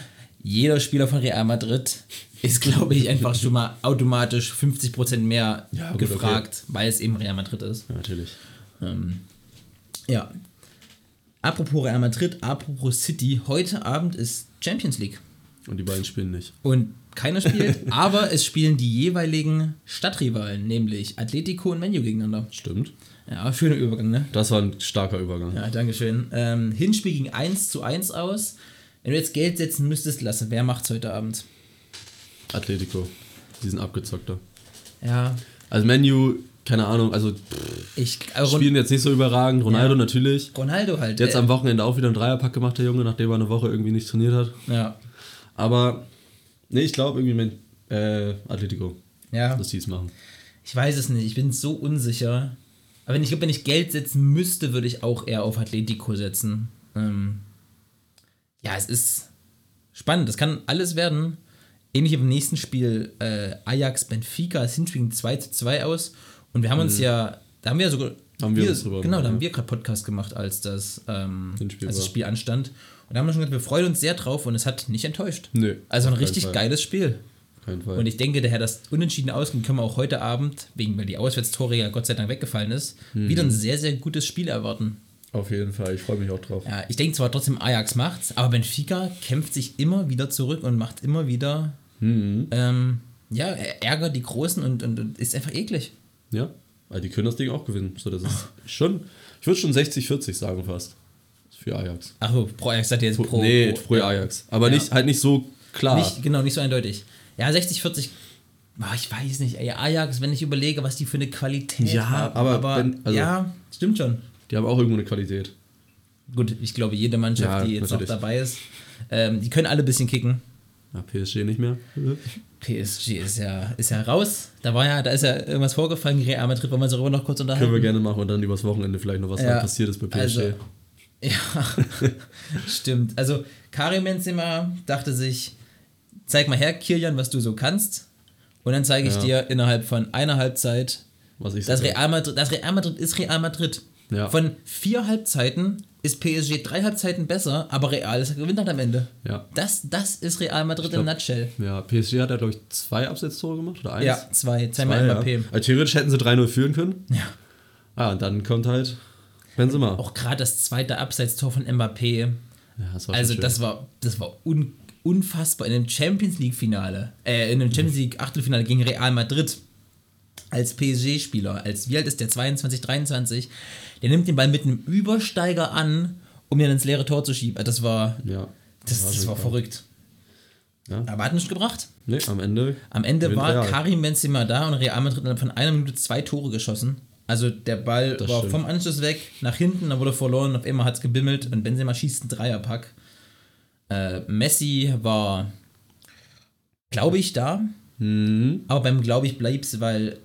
jeder Spieler von Real Madrid ist, glaube ich, einfach schon mal automatisch 50% mehr Ja, gut, gefragt, weil es eben Real Madrid ist. Ja, natürlich. Ähm, ja. Apropos Real Madrid, apropos City, heute Abend ist Champions League. Und die beiden spielen nicht. Und keiner spielt, aber es spielen die jeweiligen Stadtrivalen, nämlich Atletico und Menu gegeneinander. Stimmt. Ja, schöner Übergang, ne? Das war ein starker Übergang. Ja, Dankeschön. Ähm, Hinspiel ging 1 zu 1 aus. Wenn du jetzt Geld setzen müsstest, Lasse, wer macht's heute Abend? Atletico. Die sind abgezockter. Ja, Also Menu, keine Ahnung, also pff, ich. Äh, spielen jetzt nicht so überragend. Ronaldo Ja. natürlich. Ronaldo halt. Jetzt äh, am Wochenende auch wieder einen Dreierpack gemacht, der Junge, nachdem er eine Woche irgendwie nicht trainiert hat. Ja, Aber, nee, ich glaube irgendwie mit äh, Atletico, ja. dass die es machen. Ich weiß es nicht, ich bin so unsicher. Aber wenn ich glaube, wenn ich Geld setzen müsste, würde ich auch eher auf Atletico setzen. Ähm, ja, es ist spannend. Das kann alles werden. Ähnlich wie im nächsten Spiel äh, Ajax Benfica. Das Hinspiel ging 2 zu 2 aus. Und wir haben uns ja, da haben wir ja sogar. Mhm. Haben wir uns drüber Genau, da haben wir gerade Podcast gemacht, als das, ähm, Hinspiel als das war. Spiel anstand. Und da haben wir schon gesagt, wir freuen uns sehr drauf und es hat nicht enttäuscht. Nö, Also ein richtig Fall. geiles Spiel. Und ich denke, daher das unentschieden ausgehen können wir auch heute Abend, wegen weil die Auswärtstore ja Gott sei Dank weggefallen ist, Mhm. wieder ein sehr, sehr gutes Spiel erwarten. Auf jeden Fall, ich freue mich auch drauf. Ja, ich denke zwar trotzdem, Ajax macht's, aber Benfica kämpft sich immer wieder zurück und macht immer wieder Mhm. ähm, ja, er ärgert die Großen und, und, und ist einfach eklig. Ja, also die können das Ding auch gewinnen. So, das ist schon, ich würde schon 60-40 sagen fast. Für Ajax. Ach, so, pro Ajax sagt ihr jetzt pro. nee, pro, pro ja. Ajax. Aber Ja. nicht, halt nicht so klar. Nicht, genau, nicht so eindeutig. Ja, 60, 40. boah, Ich weiß nicht, ey, Ajax, wenn ich überlege, was die für eine Qualität Ja, haben. aber wenn- also- ja, stimmt schon. Die haben auch irgendwo eine Qualität. Gut, ich glaube, jede Mannschaft, Ja, die jetzt natürlich. noch dabei ist, ähm, die können alle ein bisschen kicken. Ja, PSG nicht mehr. PSG ist ja, ist ja raus. Da war ja, da ist ja irgendwas vorgefallen, Real Madrid, wollen wir uns darüber noch kurz unterhalten. Können wir gerne machen und dann übers Wochenende vielleicht noch, was Ja, passiert ist bei PSG. also- Ja, stimmt. Also Karim Benzema dachte sich, zeig mal her, Kilian, was du so kannst. Und dann zeige ich Ja. dir innerhalb von einer Halbzeit, was ich das sag. Real Madrid, das Real Madrid ist Real Madrid. Ja. Von vier Halbzeiten ist PSG drei Halbzeiten besser, aber Real ist gewinnt halt am Ende. Ja. Das, das ist Real Madrid glaub- in nutshell. ja, PSG hat ja, glaube ich, zwei Absetztore gemacht oder eins? Ja, zwei, zweimal Zwei, ja. Mbappé. Also theoretisch hätten sie 3-0 führen können. Ja. Ah, und dann kommt halt Benzema. Auch gerade das zweite Abseitstor von Mbappé. Ja, das war Also das war, das war un, unfassbar. In einem Champions League Finale, äh, in einem Champions League Achtelfinale gegen Real Madrid als PSG-Spieler, als wie alt ist der 22, 23, der nimmt den Ball mit einem Übersteiger an, um ihn ins leere Tor zu schieben. Das war, Ja. das, das war krass. verrückt. Ja. Aber hat nicht gebracht. Nee, am Ende. Am Ende war Real. Karim Benzema da und Real Madrid hat von einer Minute zwei Tore geschossen. Also der Ball Das war stimmt. vom Anschluss weg, nach hinten, dann wurde verloren, auf einmal hat es gebimmelt und Benzema schießt einen Dreierpack. Äh, Messi war, glaube ich, da, Mhm. aber beim glaube ich bleib's, weil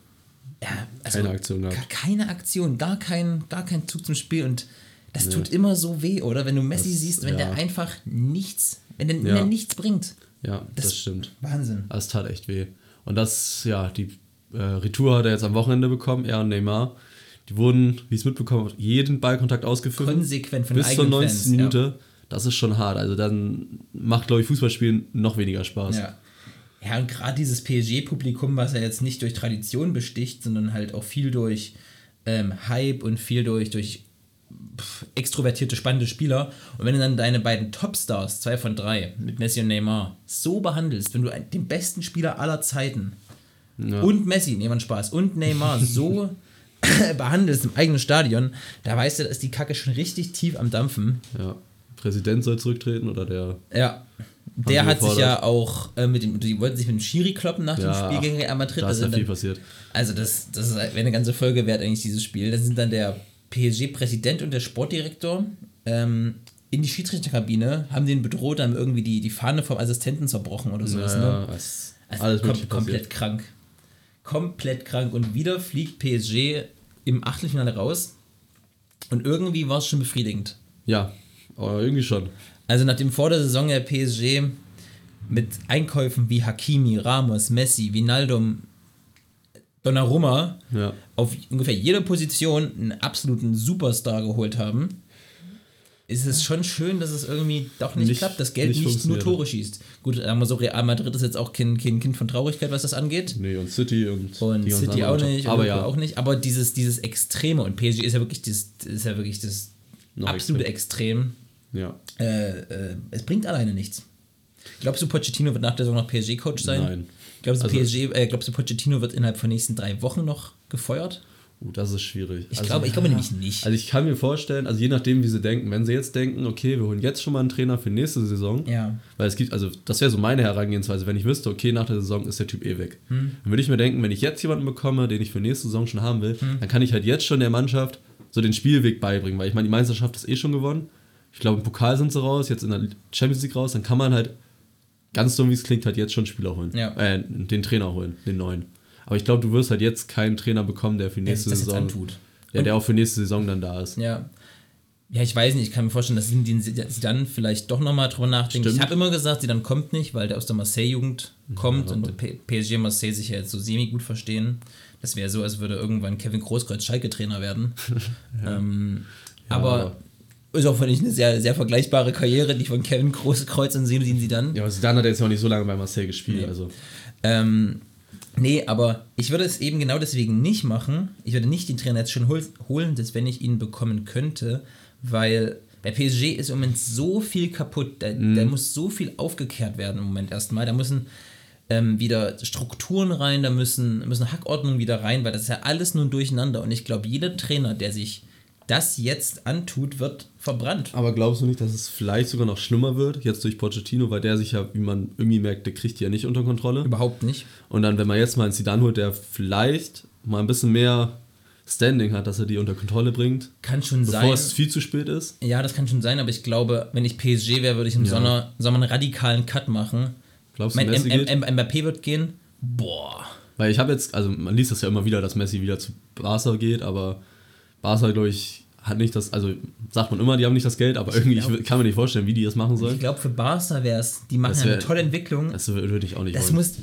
ja, also Keine Aktion gehabt. gar keine Aktion, gar kein, gar kein Zug zum Spiel und das tut immer so weh, oder? Wenn du Messi Das- siehst, wenn der ja. einfach nichts, wenn der, wenn Ja. der nichts bringt. Ja, das, Das- stimmt. Wahnsinn. Das tat echt weh. Und das, ja, die äh, Retour hat er jetzt am Wochenende bekommen, er und Neymar. Die wurden, wie ich es mitbekommen habe, jeden Ballkontakt ausgeführt. Konsequent von Bis zur eigenen 90. Fans, Minute. Das ist schon hart. Also dann macht, glaube ich, Fußballspielen noch weniger Spaß. Ja. Ja, und gerade dieses PSG-Publikum, was ja jetzt nicht durch Tradition besticht, sondern halt auch viel durch ähm, Hype und viel durch, durch pff, extrovertierte, spannende Spieler. Und wenn du dann deine beiden Topstars, zwei von drei, mit Messi und Neymar, so behandelst, wenn du den besten Spieler aller Zeiten und Messi, nehmen wir Spaß, und Neymar so behandelst im eigenen Stadion, da weißt du, da ist die Kacke schon richtig tief am Dampfen. Ja. Präsident soll zurücktreten oder der. Ja. Der hat sich ja auch äh, mit dem, die wollten sich mit dem Schiri kloppen nach dem Ja, Spiel gegen Real Madrid. Da ist Also ja viel dann- passiert. Also das, das ist wäre eine ganze Folge wert eigentlich dieses Spiel. Da sind dann der PSG-Präsident und der Sportdirektor ähm, in die Schiedsrichterkabine, haben den bedroht, haben irgendwie die, die Fahne vom Assistenten zerbrochen oder sowas. Ja, ne? Also alles kom mögliche komplett passiert. krank. Komplett krank. Und wieder fliegt PSG im Achtelfinale raus. Und irgendwie war es schon befriedigend. Ja, irgendwie schon. Also nachdem vor der Saison der PSG mit Einkäufen wie Hakimi, Ramos, Messi, Vinaldum, Donnarumma Ja. auf ungefähr jeder Position einen absoluten Superstar geholt haben, ist es schon schön, dass es irgendwie doch nicht, Nicht- klappt, das Geld nicht nicht, nur. Tore schießt. Gut, sagen wir so, Real Madrid ist jetzt auch kein, kein Kind von Traurigkeit, was das angeht. Nee, und City und, Und City auch nicht, Aber ja, auch nicht. Aber dieses, dieses Extreme und PSG ist ja wirklich das, ist ja wirklich das Noch absolute Extrem. Ja. Äh, äh, es bringt alleine nichts. Glaubst du, Pochettino wird nach der Saison noch PSG-Coach sein? Nein. Glaubst du, Also- PSG, äh, glaubst du, Pochettino wird innerhalb von nächsten drei Wochen noch gefeuert? Uh, das ist schwierig. Ich Also- glaube, ich glaube nämlich nicht. Also ich kann mir vorstellen, also je nachdem, wie sie denken, wenn sie jetzt denken, okay, wir holen jetzt schon mal einen Trainer für nächste Saison, Ja. weil es gibt, also das wäre so meine Herangehensweise, wenn ich wüsste, okay, nach der Saison ist der Typ eh weg. Hm. Dann würde ich mir denken, wenn ich jetzt jemanden bekomme, den ich für nächste Saison schon haben will, dann kann ich halt jetzt schon der Mannschaft so den Spielweg beibringen, weil ich meine, die Meisterschaft ist eh schon gewonnen. Ich glaube, im Pokal sind sie raus, jetzt in der Champions League raus, dann kann man halt, ganz dumm wie es klingt, halt jetzt schon Spieler holen. Ja. Äh, den Trainer holen, den neuen. Aber ich glaube, du wirst halt jetzt keinen Trainer bekommen, der für Der nächste jetzt Saison. antut. Ja, der auch für nächste Saison dann da ist. Ja. Ja, ich weiß nicht, ich kann mir vorstellen, dass sie, dann vielleicht doch nochmal drüber nachdenken. Stimmt. Ich habe immer gesagt, sie dann kommt nicht, weil der aus der Marseille-Jugend kommt und P- PSG und Marseille sich ja jetzt so semi gut verstehen. Das wäre so, als würde irgendwann Kevin Großkreuz Schalke-Trainer werden. ähm, Aber ist auch finde ich eine sehr, sehr vergleichbare Karriere, die von Kevin Großkreuz und sehen sie dann. Ja, aber Zidane hat jetzt ja auch nicht so lange bei Marseille gespielt, Nee. also. Ähm, nee, aber ich würde es eben genau deswegen nicht machen. Ich würde nicht den Trainer jetzt schon hol holen, das wenn ich ihn bekommen könnte, weil bei PSG ist im Moment so viel kaputt. Da, da muss so viel aufgekehrt werden im Moment erstmal. Da müssen ähm, wieder Strukturen rein, da müssen, müssen Hackordnungen wieder rein, weil das ist ja alles nun durcheinander. Und ich glaube, jeder Trainer, der sich das jetzt antut, wird verbrannt. Aber glaubst du nicht, dass es vielleicht sogar noch schlimmer wird, jetzt durch Pochettino, weil der sich ja, wie man irgendwie merkt, der kriegt die ja nicht unter Kontrolle. Überhaupt nicht. Und dann, wenn man jetzt mal einen Zidane holt, der vielleicht mal ein bisschen mehr Standing hat, dass er die unter Kontrolle bringt, Kann schon bevor sein. es viel zu spät ist. Ja, das kann schon sein, aber ich glaube, wenn ich PSG wäre, würde ich im Ja. Sommer, Sommer einen radikalen Cut machen. Glaubst du, Mein Messi M geht? M M Mbappé wird gehen. Boah. Weil ich habe jetzt, also man liest das ja immer wieder, dass Messi wieder zu Barca geht, aber Barca, glaube ich, hat nicht das, also sagt man immer, die haben nicht das Geld, aber irgendwie glaub- ich kann mir nicht vorstellen, wie die das machen Ich sollen. glaube, für Barca wäre es, die machen Das ja eine wär- tolle Entwicklung. Das würde ich auch nicht Das wollen. muss,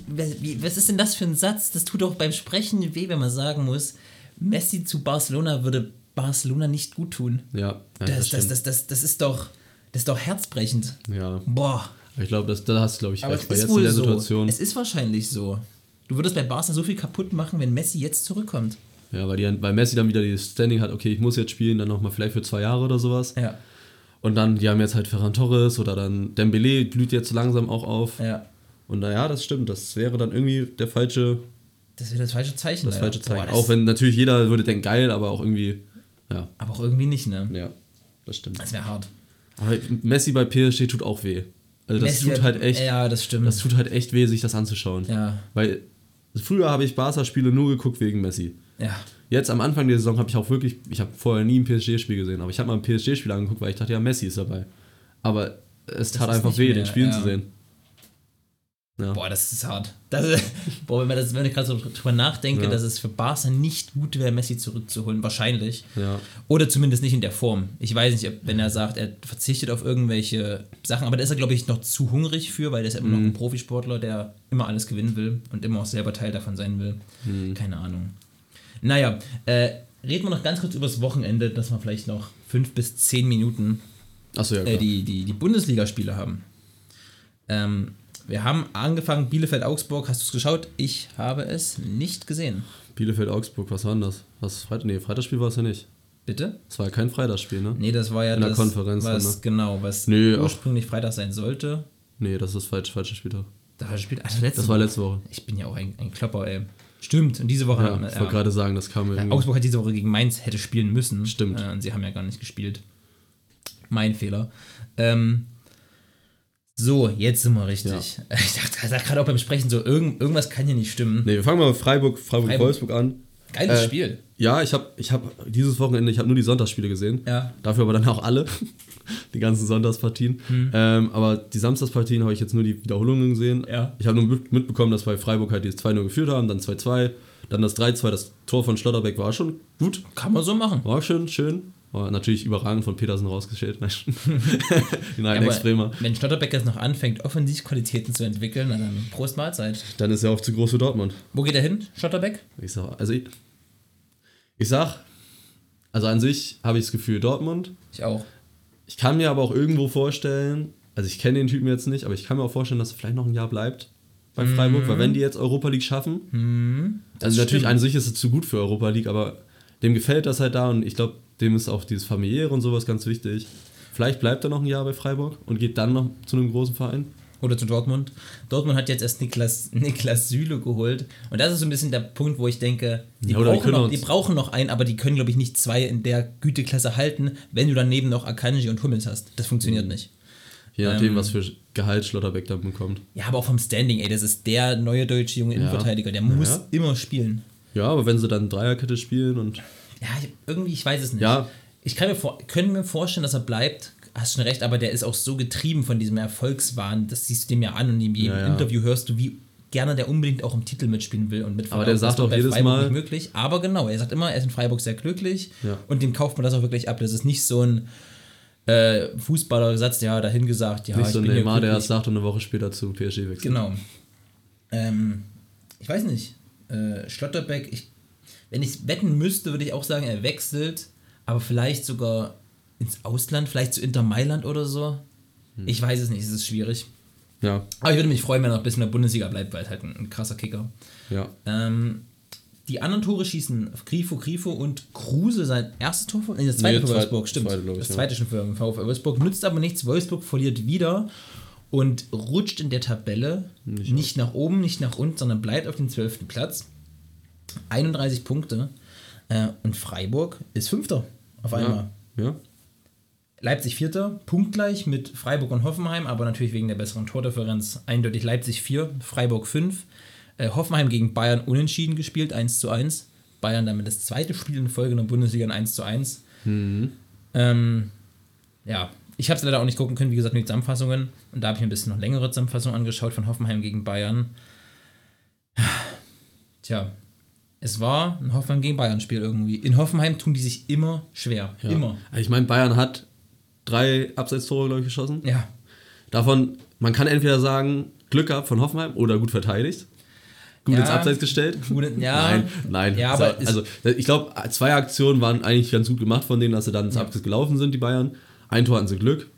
was ist denn das für ein Satz? Das tut doch beim Sprechen weh, wenn man sagen muss, Messi zu Barcelona würde Barcelona nicht gut tun. ja, Das, das, stimmt. das, das, das ist doch, das ist doch herzbrechend. ja. Boah. Ich glaube, das, da hast du, glaube ich, Aber recht, ist jetzt in der so. Situation. Es ist wahrscheinlich so. Du würdest bei Barca so viel kaputt machen, wenn Messi jetzt zurückkommt. Ja, weil, die, weil Messi dann wieder dieses Standing hat, okay, ich muss jetzt spielen, dann nochmal vielleicht für zwei Jahre oder sowas. Ja. Und dann, die haben jetzt halt Ferran Torres oder dann Dembele blüht jetzt langsam auch auf. Ja. Und naja, das stimmt, das wäre dann irgendwie der falsche, Das wäre das falsche Zeichen. das leider. falsche Zeichen. Boah, das- auch wenn natürlich jeder würde denken, geil, aber auch irgendwie, ja, Aber auch irgendwie nicht, ne? ja, das stimmt. Das wäre hart. Aber Messi bei PSG tut auch weh. Also das Messi- tut halt echt, Ja, das stimmt. das tut halt echt weh, sich das anzuschauen. ja. Weil früher habe ich Barca-Spiele nur geguckt wegen Messi. Ja. Jetzt am Anfang der Saison habe ich auch wirklich, ich habe vorher nie ein PSG-Spiel gesehen, aber ich habe mal ein PSG-Spiel angeguckt, weil ich dachte, ja, Messi ist dabei. Aber es tat einfach weh, mehr, den Spielen ja. zu sehen. Ja. Boah, das ist hart. Das ist, boah, wenn, man das, wenn ich gerade so drüber nachdenke, Ja. dass es für Barca nicht gut wäre, Messi zurückzuholen, wahrscheinlich. Ja. Oder zumindest nicht in der Form. Ich weiß nicht, ob, wenn er sagt, er verzichtet auf irgendwelche Sachen, aber da ist er, glaube ich, noch zu hungrig für, weil der ist ja immer noch ein Profisportler, der immer alles gewinnen will und immer auch selber Teil davon sein will. Keine Ahnung. Naja, äh, reden wir noch ganz kurz über das Wochenende, dass wir vielleicht noch fünf bis zehn Minuten Achso, ja, äh, die, die, die Bundesligaspiele haben. Ähm, wir haben angefangen, Bielefeld-Augsburg. Hast du es geschaut? Ich habe es nicht gesehen. Bielefeld-Augsburg, was war denn das? Was, Freit nee, Freitagsspiel war es ja nicht. Bitte? Das war ja kein Freitagsspiel, ne? Nee, das war ja In der das, Konferenz dann, was, ne? genau, was auch- ursprünglich Freitag sein sollte. Nee, das ist falsch, falscher Spieltag. Da war das Spiel, also letzte Das war letzte Woche. Ich bin ja auch ein, ein Klopper, ey. Stimmt, und diese Woche Ja, ich wollte gerade sagen, das kam Ja, irgendwie. Augsburg hat diese Woche gegen Mainz hätte spielen müssen. Stimmt. Äh, und sie haben ja gar nicht gespielt. Mein Fehler. Ähm, so, jetzt sind wir richtig. Ich dachte dachte gerade auch beim Sprechen so, irgend, irgendwas kann hier nicht stimmen. Nee, wir fangen mal mit Freiburg, Freiburg, Freiburg. Wolfsburg an. Geiles Äh, Spiel. Ja, ich habe ich hab dieses Wochenende, ich habe nur die Sonntagsspiele gesehen. Ja. Dafür aber dann auch alle, die ganzen Sonntagspartien. Hm. Ähm, aber die Samstagspartien habe ich jetzt nur die Wiederholungen gesehen. Ja. Ich habe nur mit- mitbekommen, dass bei Freiburg halt die 2-0 geführt haben, dann 2-2, dann das 3-2, das Tor von Schlotterbeck war schon gut. Kann man so machen. War schön, schön. War natürlich überragend von Petersen rausgestellt. Nein, Nein Ja, Ex-Bremer. aber wenn Stotterbeck jetzt noch anfängt, Offensivqualitäten zu entwickeln, dann Prost Mahlzeit. Dann ist er auch zu groß für Dortmund. Wo geht er hin, Stotterbeck? Ich sag, also ich, ich sag, also an sich habe ich das Gefühl Dortmund. Ich auch. Ich kann mir aber auch irgendwo vorstellen, also ich kenne den Typen jetzt nicht, aber ich kann mir auch vorstellen, dass er vielleicht noch ein Jahr bleibt bei Freiburg, weil wenn die jetzt Europa League schaffen, also natürlich stimmt. an sich ist es zu gut für Europa League, aber dem gefällt das halt da und ich glaube, dem ist auch dieses familiäre und sowas ganz wichtig. Vielleicht bleibt er noch ein Jahr bei Freiburg und geht dann noch zu einem großen Verein. Oder zu Dortmund. Dortmund hat jetzt erst Niklas, Niklas Süle geholt. Und das ist so ein bisschen der Punkt, wo ich denke, die, Ja, die brauchen, noch, die brauchen noch einen, aber die können, glaube ich, nicht zwei in der Güteklasse halten, wenn du daneben noch Akanji und Hummels hast. Das funktioniert Mhm. nicht. Je nachdem, Ähm, was für Gehalt Schlotterbeck dann bekommt. Ja, aber auch vom Standing, ey, das ist der neue deutsche junge Innenverteidiger. Der muss Ja. immer spielen. Ja, aber wenn sie dann Dreierkette spielen und Ja, irgendwie, ich weiß es nicht. Ja. Ich kann mir, vor, können mir vorstellen, dass er bleibt. Hast schon recht, aber der ist auch so getrieben von diesem Erfolgswahn. Das siehst du dem ja an und in jedem Ja, ja. Interview hörst du, wie gerne der unbeinblinkt auch im Titel mitspielen will und mit Aber der sagt auch jedes Freiburg Mal- nicht möglich. Aber genau, er sagt immer, er ist in Freiburg sehr glücklich Ja. und dem kauft man das auch wirklich ab. Das ist nicht so ein äh, Fußballer-Satz, ja, dahin gesagt, ja, nicht ich so ein bin Neymar, der das sagt und eine Woche später zu PSG wechselt. Genau. Ähm, ich weiß nicht. Äh, Schlotterbeck, ich, wenn ich wetten müsste, würde ich auch sagen, er wechselt, aber vielleicht sogar ins Ausland, vielleicht zu Inter Mailand oder so. Hm. Ich weiß es nicht, es ist schwierig. Ja, Aber ich würde mich freuen, wenn er noch bis in der Bundesliga bleibt, weil er halt ein, ein krasser Kicker. ja. Ähm, die anderen Tore schießen Grifo, Grifo und Kruse sein erstes Tor von. Nee, das zweite Nee, für Wolfsburg, stimmt. zweite, ich, das ja. zweite schon für VfL Wolfsburg. Nützt aber nichts. Wolfsburg verliert wieder und rutscht in der Tabelle nicht, nach oben, nicht nach unten, sondern bleibt auf dem 12. Platz. 31 Punkte. Äh, und Freiburg ist Fünfter auf einmal. Ja. ja. Leipzig Vierter, punktgleich mit Freiburg und Hoffenheim, aber natürlich wegen der besseren Tordifferenz eindeutig Leipzig 4, Freiburg 5. Äh, Hoffenheim gegen Bayern unentschieden gespielt, 1 zu 1. Bayern damit das zweite Spiel in Folge in der Bundesliga ein 1 zu 1. Ähm, ja, ich habe es leider auch nicht gucken können, wie gesagt, nur die Zusammenfassungen. Und da habe ich mir ein bisschen noch längere Zusammenfassungen angeschaut von Hoffenheim gegen Bayern. Tja, es war ein Hoffenheim gegen Bayern-Spiel irgendwie. In Hoffenheim tun die sich immer schwer. ja. Immer. Also Ich meine, Bayern hat drei Abseitstore, glaube ich, geschossen. Ja, Davon, man kann entweder sagen, Glück gehabt von Hoffenheim oder gut verteidigt. Gut Ja. ins Abseits gestellt. Gut, ja. Nein, nein. Ja, So, aber also, ich glaube, zwei Aktionen waren eigentlich ganz gut gemacht von denen, dass sie dann ins Abseits gelaufen sind, die Bayern. Ein Tor hatten sie Glück,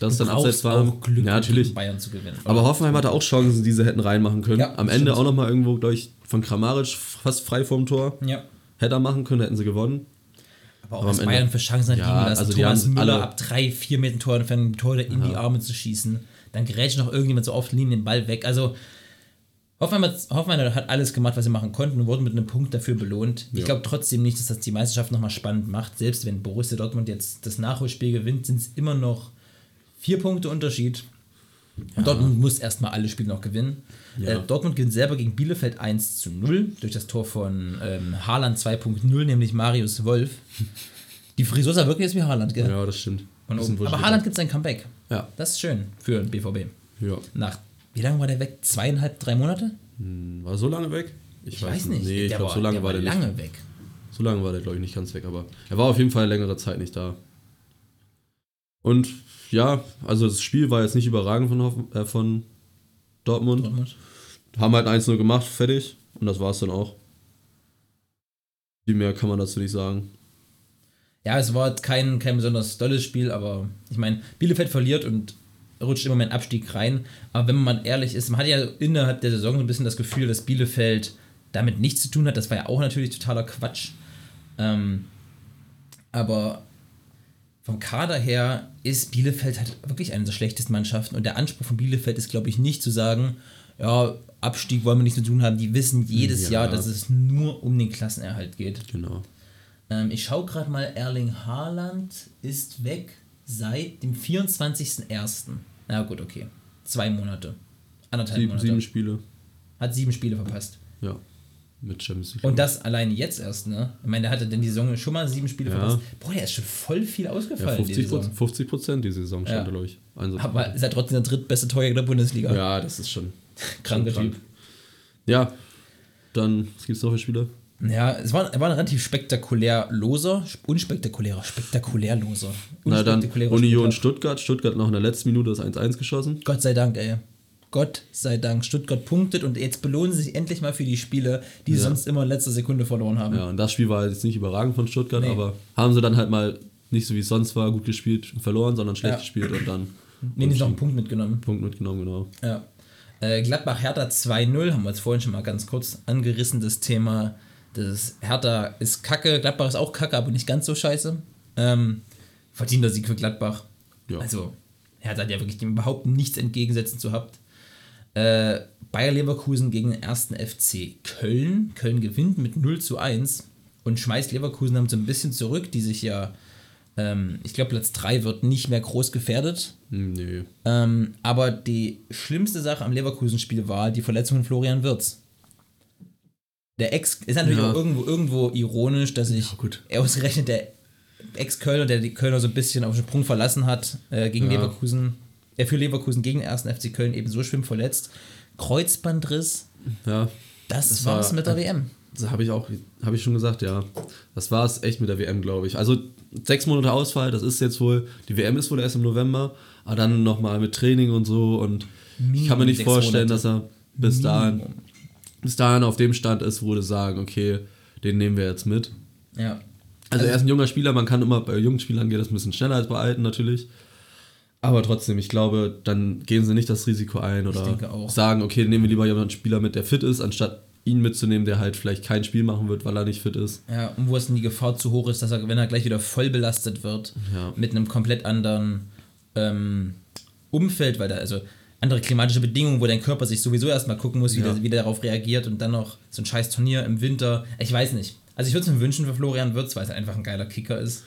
dass es dann Abseits war. auch Glück, ja, natürlich. Bayern zu gewinnen. Aber Hoffenheim hatte auch Chancen, die sie hätten reinmachen können. Ja, Am Ende stimmt. auch nochmal irgendwo, glaube ich, von Kramaric fast frei vorm Tor. ja. Hätte er machen können, hätten sie gewonnen. Aber auch Aber was am Bayern Ende- für Chancen hat Ja, liegen lassen. also die Thomas Müller ab drei, vier Meter Tor entfernt, Tore in die Arme zu schießen. Dann gerät noch irgendjemand so auf die Linie den Ball weg. Also Hoffenheim hat, hat alles gemacht, was sie machen konnten und wurden mit einem Punkt dafür belohnt. Ich Ja. glaube trotzdem nicht, dass das die Meisterschaft nochmal spannend macht. Selbst wenn Borussia Dortmund jetzt das Nachholspiel gewinnt, sind es immer noch vier Punkte Unterschied. Und Dortmund muss erstmal alle Spiele noch gewinnen. Ja. Äh, Dortmund gewinnt selber gegen Bielefeld 1 zu 0 durch das Tor von ähm, Haaland 2.0, nämlich Marius Wolf. Die Frisur sah wirklich aus wie Haaland, gell? Ja, das stimmt. Oben. Aber. Haaland gibt sein Comeback. Ja. Das ist schön für den BVB. ja. Nach, wie lange war der weg? Zweieinhalb, drei Monate? War er so lange weg? Ich weiß nicht. Nee, ich Der glaube, so lange war der nicht. lange weg. So lange war der, glaube ich, nicht ganz weg, aber er war auf jeden Fall längere Zeit nicht da. Und ja, also das Spiel war jetzt nicht überragend von, Hoffen, äh, von Dortmund. Dortmund. Haben halt 1-0 gemacht, fertig. Und das war es dann auch. Viel mehr kann man dazu nicht sagen. Ja, es war kein, kein besonders tolles Spiel, aber ich meine, Bielefeld verliert und rutscht immer mehr in Abstieg rein. Aber wenn man mal ehrlich ist, man hat ja innerhalb der Saison so ein bisschen das Gefühl, dass Bielefeld damit nichts zu tun hat. Das war ja auch natürlich totaler Quatsch. Ähm, Aber vom Kader her ist Bielefeld halt wirklich eine der schlechtesten Mannschaften. Und der Anspruch von Bielefeld ist, glaube ich, nicht zu sagen, ja, Abstieg wollen wir nichts zu tun haben. Die wissen jedes Ja. Jahr, dass es nur um den Klassenerhalt geht. Genau. Ähm, ich schaue gerade mal, Erling Haaland ist weg seit dem 24.01. Na gut, okay. Zwei Monate. Anderthalb Sieben, Monate. sieben Spiele. Hat sieben Spiele verpasst. Ja. Mit Champions League. Und das alleine jetzt erst, ne? Ich meine, der hatte denn die Saison schon mal sieben Spiele Ja. verpasst. Boah, der ist schon voll viel ja, ausgefallen. die 50 Saison. Prozent, 50 Prozent die Saison stand Ja. glaube ich. Einsatz- Aber ist er trotzdem der drittbeste Torjäger der Bundesliga. ja, das ist schon Kranker schon Typ. Ja, dann, was gibt es noch für Spiele? Ja, es war, war ein relativ spektakulär loser, unspektakulärer, spektakulär loser. Na dann Union. Stuttgart. Stuttgart noch in der letzten Minute das 1-1 geschossen. Gott sei Dank, ey. Gott sei Dank. Stuttgart punktet und jetzt belohnen sie sich endlich mal für die Spiele, die sie Ja. sonst immer in letzter Sekunde verloren haben. Ja, und das Spiel war jetzt nicht überragend von Stuttgart, Nee. aber haben sie dann halt mal nicht so wie es sonst war, gut gespielt und verloren, sondern schlecht Ja. gespielt und dann die noch einen Punkt mitgenommen. Punkt mitgenommen, genau. Ja. Äh, Gladbach Hertha 2-0, haben wir jetzt vorhin schon mal ganz kurz angerissen, das Thema. Das Hertha ist kacke, Gladbach ist auch kacke, aber nicht ganz so scheiße. Ähm, verdienter Sieg für Gladbach. Ja. Also, Hertha hat ja wirklich dem überhaupt nichts entgegensetzen zu habt. Äh, Bayer Leverkusen gegen den ersten FC Köln. Köln gewinnt mit 0 zu 1 und schmeißt Leverkusen dann so ein bisschen zurück, die sich ja, ähm, ich glaube, Platz 3 wird nicht mehr groß gefährdet. Nee. Ähm, aber die schlimmste Sache am Leverkusen-Spiel war die Verletzung von Florian Wirtz. Der Ex ist natürlich Ja. auch irgendwo, irgendwo ironisch, dass ich Ja, gut. er ausgerechnet der Ex-Kölner, der die Kölner so ein bisschen auf den Sprung verlassen hat, äh, gegen Ja. Leverkusen, er für Leverkusen gegen den ersten FC Köln eben so schlimm verletzt. Kreuzbandriss, Ja, das, Das war's war- mit der WM. das habe ich auch, habe ich schon gesagt, ja. Das war es echt mit der WM, glaube ich. Also sechs Monate Ausfall, das ist jetzt wohl, die WM ist wohl erst im November, aber dann nochmal mit Training und so und ich kann mir nicht vorstellen, Monate. dass er bis dahin, Minimum. bis dahin auf dem Stand ist, wo du sagen, okay, den nehmen wir jetzt mit. Ja. Also, er ist ein junger Spieler, man kann immer, bei jungen Spielern geht das ein bisschen schneller als bei alten natürlich. Aber trotzdem, ich glaube, dann gehen sie nicht das Risiko ein oder sagen, okay, nehmen wir lieber jemanden Spieler mit, der fit ist, anstatt ihn mitzunehmen, der halt vielleicht kein Spiel machen wird, weil er nicht fit ist. Ja, und wo es denn die Gefahr zu hoch ist, dass er, wenn er gleich wieder voll belastet wird, Ja. mit einem komplett anderen ähm, Umfeld, weil da, also andere klimatische Bedingungen, wo dein Körper sich sowieso erstmal gucken muss, wie, Ja. der, wie der darauf reagiert und dann noch so ein scheiß Turnier im Winter. Ich weiß nicht. Also ich würde es mir wünschen für Florian Wirtz, weil es einfach ein geiler Kicker ist.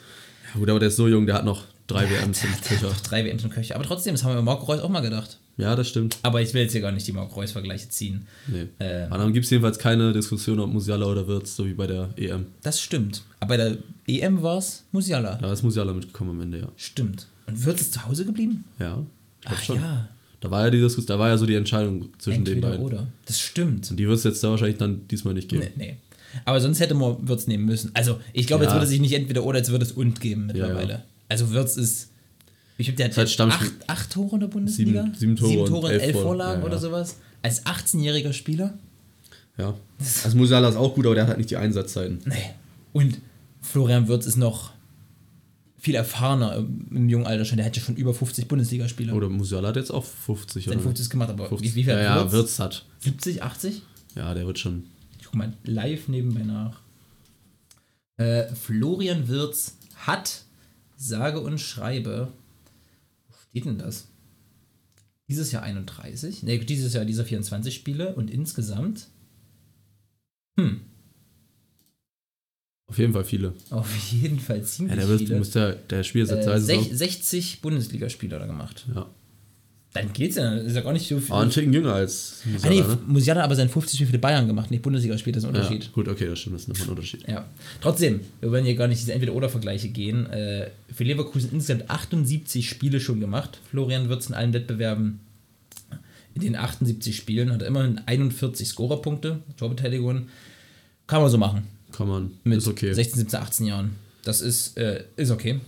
Ja, gut, aber der ist so jung, der hat noch drei WMs im Köcher. drei WMs im Köcher. Aber trotzdem, das haben wir bei Marco Reus auch mal gedacht. Ja, das stimmt. Aber ich will jetzt hier gar nicht die Marco Reus-Vergleiche ziehen. Nee. Äh, Aber dann gibt es jedenfalls keine Diskussion, ob Musiala oder Wirtz, so wie bei der EM. Das stimmt. Aber bei der EM war es Musiala. Da ist Musiala mitgekommen am Ende, ja. Stimmt. Und Wirtz ist zu Hause geblieben? Ja, Ach schon. ja. Da war ja die Diskussion, da war ja so die Entscheidung zwischen den Entweder beiden. oder. Das stimmt. Und die wird es jetzt da wahrscheinlich dann diesmal nicht geben. Nee, nee. Aber sonst hätte man Wirtz nehmen müssen. Also, ich glaube, jetzt Ja. würde es sich nicht entweder oder, jetzt würde es und geben mittlerweile. Ja, Also, Wirtz ist. Ich glaube, der hat halt acht, acht Tore in der Bundesliga. Sieben- sieben Tore sieben und Tore elf elf Vor- Vorlagen ja, oder ja. sowas. Als 18-jähriger Spieler? Ja. Also Musiala ist auch gut, aber der hat halt nicht die Einsatzzeiten. Nee. Und Florian Wirtz ist noch viel erfahrener im, jungen Alter schon. Der hätte schon über 50 Bundesligaspieler. Oder Musiala hat jetzt auch 50 Sein oder 50 gemacht, aber 50. wie, viel ja, hat ja, Wirtz? Wirtz hat. 70, 80? Ja, der wird schon. Ich guck mal live nebenbei nach. Äh, Florian Wirz hat, sage und schreibe, wo steht denn das? Dieses Jahr 31, ne, dieses Jahr dieser 24 Spiele und insgesamt, hm, Auf jeden Fall viele. auf jeden Fall Ja, ziemlich der, wird, viele. muss der, der spielt seit Äh, zwei sech, Saison. 60 Bundesligaspieler da gemacht. Ja. Dann geht's ja, ist ja gar nicht so viel. Aber ein Ticken jünger als ah, Musiala, nee, ne? Musiala hat aber sein 50 Spiel für die Bayern gemacht, nicht Bundesligaspiel, das ist ein Unterschied. Ja, gut, okay, das stimmt, das ist nochmal ein Unterschied. Ja, trotzdem, wir wollen hier gar nicht diese Entweder-Oder-Vergleiche gehen. Äh, für Leverkusen insgesamt 78 Spiele schon gemacht. Florian Wirtz in allen Wettbewerben. In den 78 Spielen hat er immerhin 41 Scorerpunkte, Torbeteiligung. Kann man so machen. Kann man, Mit ist okay. 16, 17, 18 Jahren. Das ist, äh, ist okay.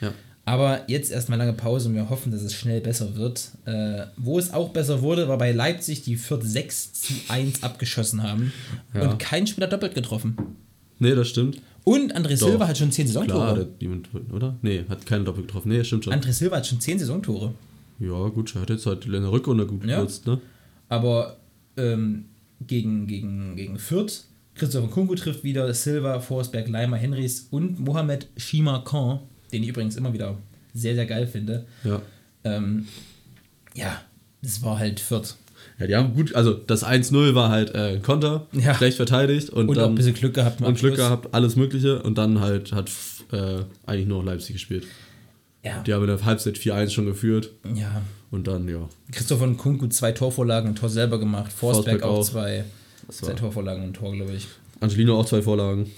Ja. Aber jetzt erstmal lange Pause und wir hoffen, dass es schnell besser wird. Äh, wo es auch besser wurde, war bei Leipzig, die Fürth 6 zu 1 abgeschossen haben. Ja. Und kein Spieler doppelt getroffen. Nee, das stimmt. Und André Doch. Silva hat schon 10 Klar, Saisontore. der, jemand, oder? Nee, hat keinen Doppel getroffen. Nee, stimmt schon. André Silva hat schon 10 Saisontore. ja, gut, er hat jetzt halt in der Rückrunde gut Ja. genutzt, ne? Aber ähm, gegen, gegen, gegen Fürth Christopher Kunku trifft wieder, Silva, Forsberg, Leimer, Henrys und Mohamed Shima Khan, den ich übrigens immer wieder sehr, sehr geil finde. Ja. Ähm, ja, das war halt Fürth. Ja, die haben gut, also das 1-0 war halt äh, ein Konter, Ja. schlecht verteidigt und, Und, auch dann ein bisschen Glück gehabt. und Glück gehabt, alles Mögliche und dann halt hat äh, eigentlich nur noch Leipzig gespielt. Ja. Die haben in der Halbzeit 4-1 schon geführt ja. und dann, ja, Christopher Kunku zwei Torvorlagen, ein Tor selber gemacht. Forsberg, Forsberg auch, auch. zwei, zwei Torvorlagen und ein Tor, glaube ich. Angelino auch zwei Vorlagen.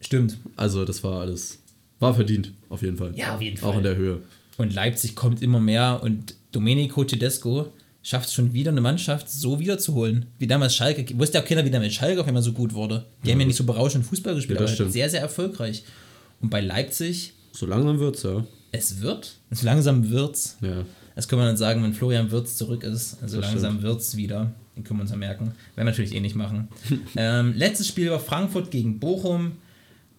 Stimmt. Also das war alles, war verdient, auf jeden Fall. Ja, auf jeden Auch Fall. in der Höhe. Und Leipzig kommt immer mehr und Domenico Tedesco schafft es schon wieder eine Mannschaft so wiederzuholen. Wie damals Schalke. Wusste ja auch keiner, wie damals Schalke auf einmal so gut wurde. Die haben ja nicht so berauschend Fußball gespielt, Ja, das aber stimmt. sehr, sehr erfolgreich. Und bei Leipzig, So langsam wird's, ja. es wird, es langsam wird's. Ja. Das können wir dann sagen, wenn Florian Wirtz zurück ist. Also Das langsam wird's wieder. Den können wir uns ja merken. Werden wir natürlich eh nicht machen. ähm, letztes Spiel war Frankfurt gegen Bochum.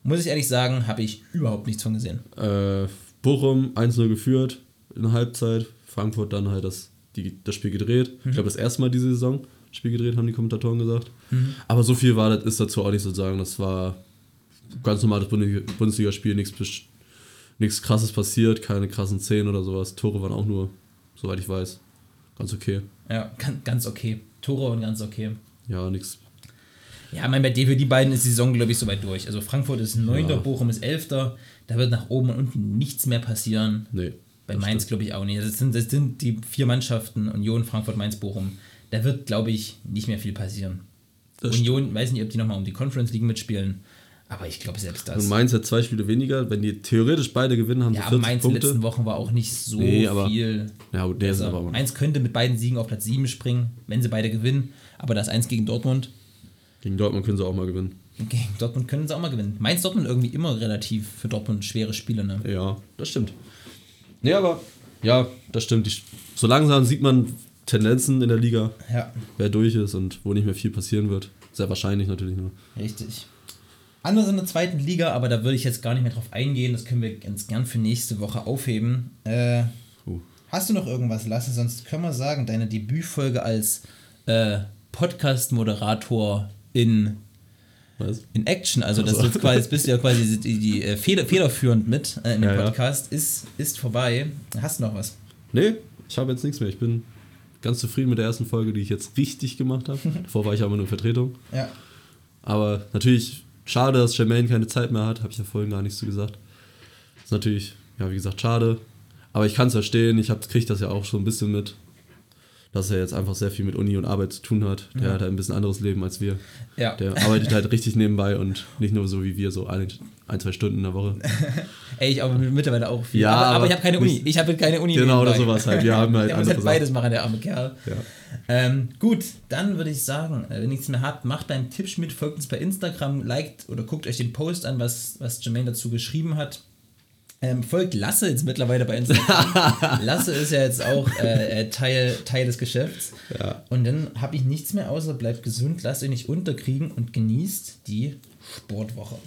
Muss ich ehrlich sagen, habe ich überhaupt nichts von gesehen. Äh, Bochum 1-0 geführt in der Halbzeit. Frankfurt dann halt das, die, das Spiel gedreht. Ich glaube, das erste Mal diese Saison Spiel gedreht, haben die Kommentatoren gesagt. Aber so viel war das, ist dazu auch nicht so zu sagen. Das war ganz normales Bundesliga- Bundesligaspiel, nichts nichts krasses passiert, keine krassen Szenen oder sowas. Tore waren auch nur, soweit ich weiß, ganz okay. Ja, ganz, ganz okay. Tore und ganz okay. Ja, nichts. Ja, ich meine, bei dir für die beiden ist die Saison, glaube ich, soweit durch. Also Frankfurt ist 9., Ja. Bochum ist 11. Da wird nach oben und unten nichts mehr passieren. Nee. Bei Mainz stimmt. glaube ich auch nicht. Also das sind, das sind die vier Mannschaften, Union, Frankfurt, Mainz, Bochum. Da wird, glaube ich, nicht mehr viel passieren. Das Union, weiß nicht, ob die nochmal um die Conference League mitspielen, aber ich glaube selbst das. Und Mainz hat zwei Spiele weniger. Wenn die theoretisch beide gewinnen, haben ja, sie aber 40 Mainz in den Punkte. letzten Wochen war auch nicht so Nee, aber- viel. Ja, der ist besser. aber Mainz könnte mit beiden Siegen auf Platz 7 springen, wenn sie beide gewinnen. Aber das 1 gegen Dortmund. Gegen Dortmund können sie auch mal gewinnen. Gegen Dortmund können sie auch mal gewinnen. Mainz Dortmund irgendwie immer relativ für Dortmund schwere Spiele, ne? Ja, das stimmt. Nee, aber ja, das stimmt. So langsam sieht man Tendenzen in der Liga, Ja, wer durch ist und wo nicht mehr viel passieren wird. Sehr wahrscheinlich natürlich nur. richtig. Andere in der zweiten Liga, aber da würde ich jetzt gar nicht mehr drauf eingehen. Das können wir ganz gern für nächste Woche aufheben. Äh, Uh. Hast du noch irgendwas, Lasse? Sonst können wir sagen, deine Debütfolge als äh, Podcast-Moderator in, Was? in Action, also das Also. jetzt quasi, jetzt bist du ja quasi die, die äh, feder, federführend mit äh, in dem Ja, ja. Podcast, Ist, ist vorbei. Hast du noch was? Nee, ich habe jetzt nichts mehr. Ich bin ganz zufrieden mit der ersten Folge, die ich jetzt richtig gemacht habe. Davor war ich aber nur Vertretung. Ja. Aber natürlich schade, dass Jermaine keine Zeit mehr hat. Habe ich ja vorhin gar nichts zu gesagt. Ist natürlich, ja, wie gesagt, schade. Aber ich kann es verstehen. Ich kriege das ja auch schon ein bisschen mit, dass er jetzt einfach sehr viel mit Uni und Arbeit zu tun hat. Der hat halt ein bisschen anderes Leben als wir. Ja. Der arbeitet halt richtig nebenbei und nicht nur so wie wir, so ein, ein zwei Stunden in der Woche. Ey, ich aber mittlerweile auch viel. Ja, aber, aber ich habe keine Uni. Ich habe keine Uni. Genau, oder nebenbei. sowas halt. Wir haben halt Der muss halt beides machen, der arme Kerl. Ja. Ähm, gut, dann würde ich sagen, äh, wenn ihr nichts mehr habt, macht beim Tippschmidt, folgt uns bei Instagram, liked oder guckt euch den Post an, was, was Jermaine dazu geschrieben hat. Ähm, folgt Lasse jetzt mittlerweile bei Instagram. Lasse ist ja jetzt auch äh, äh, Teil, Teil des Geschäfts. Ja. Und dann habe ich nichts mehr außer bleibt gesund, lasst euch nicht unterkriegen und genießt die Sportwoche.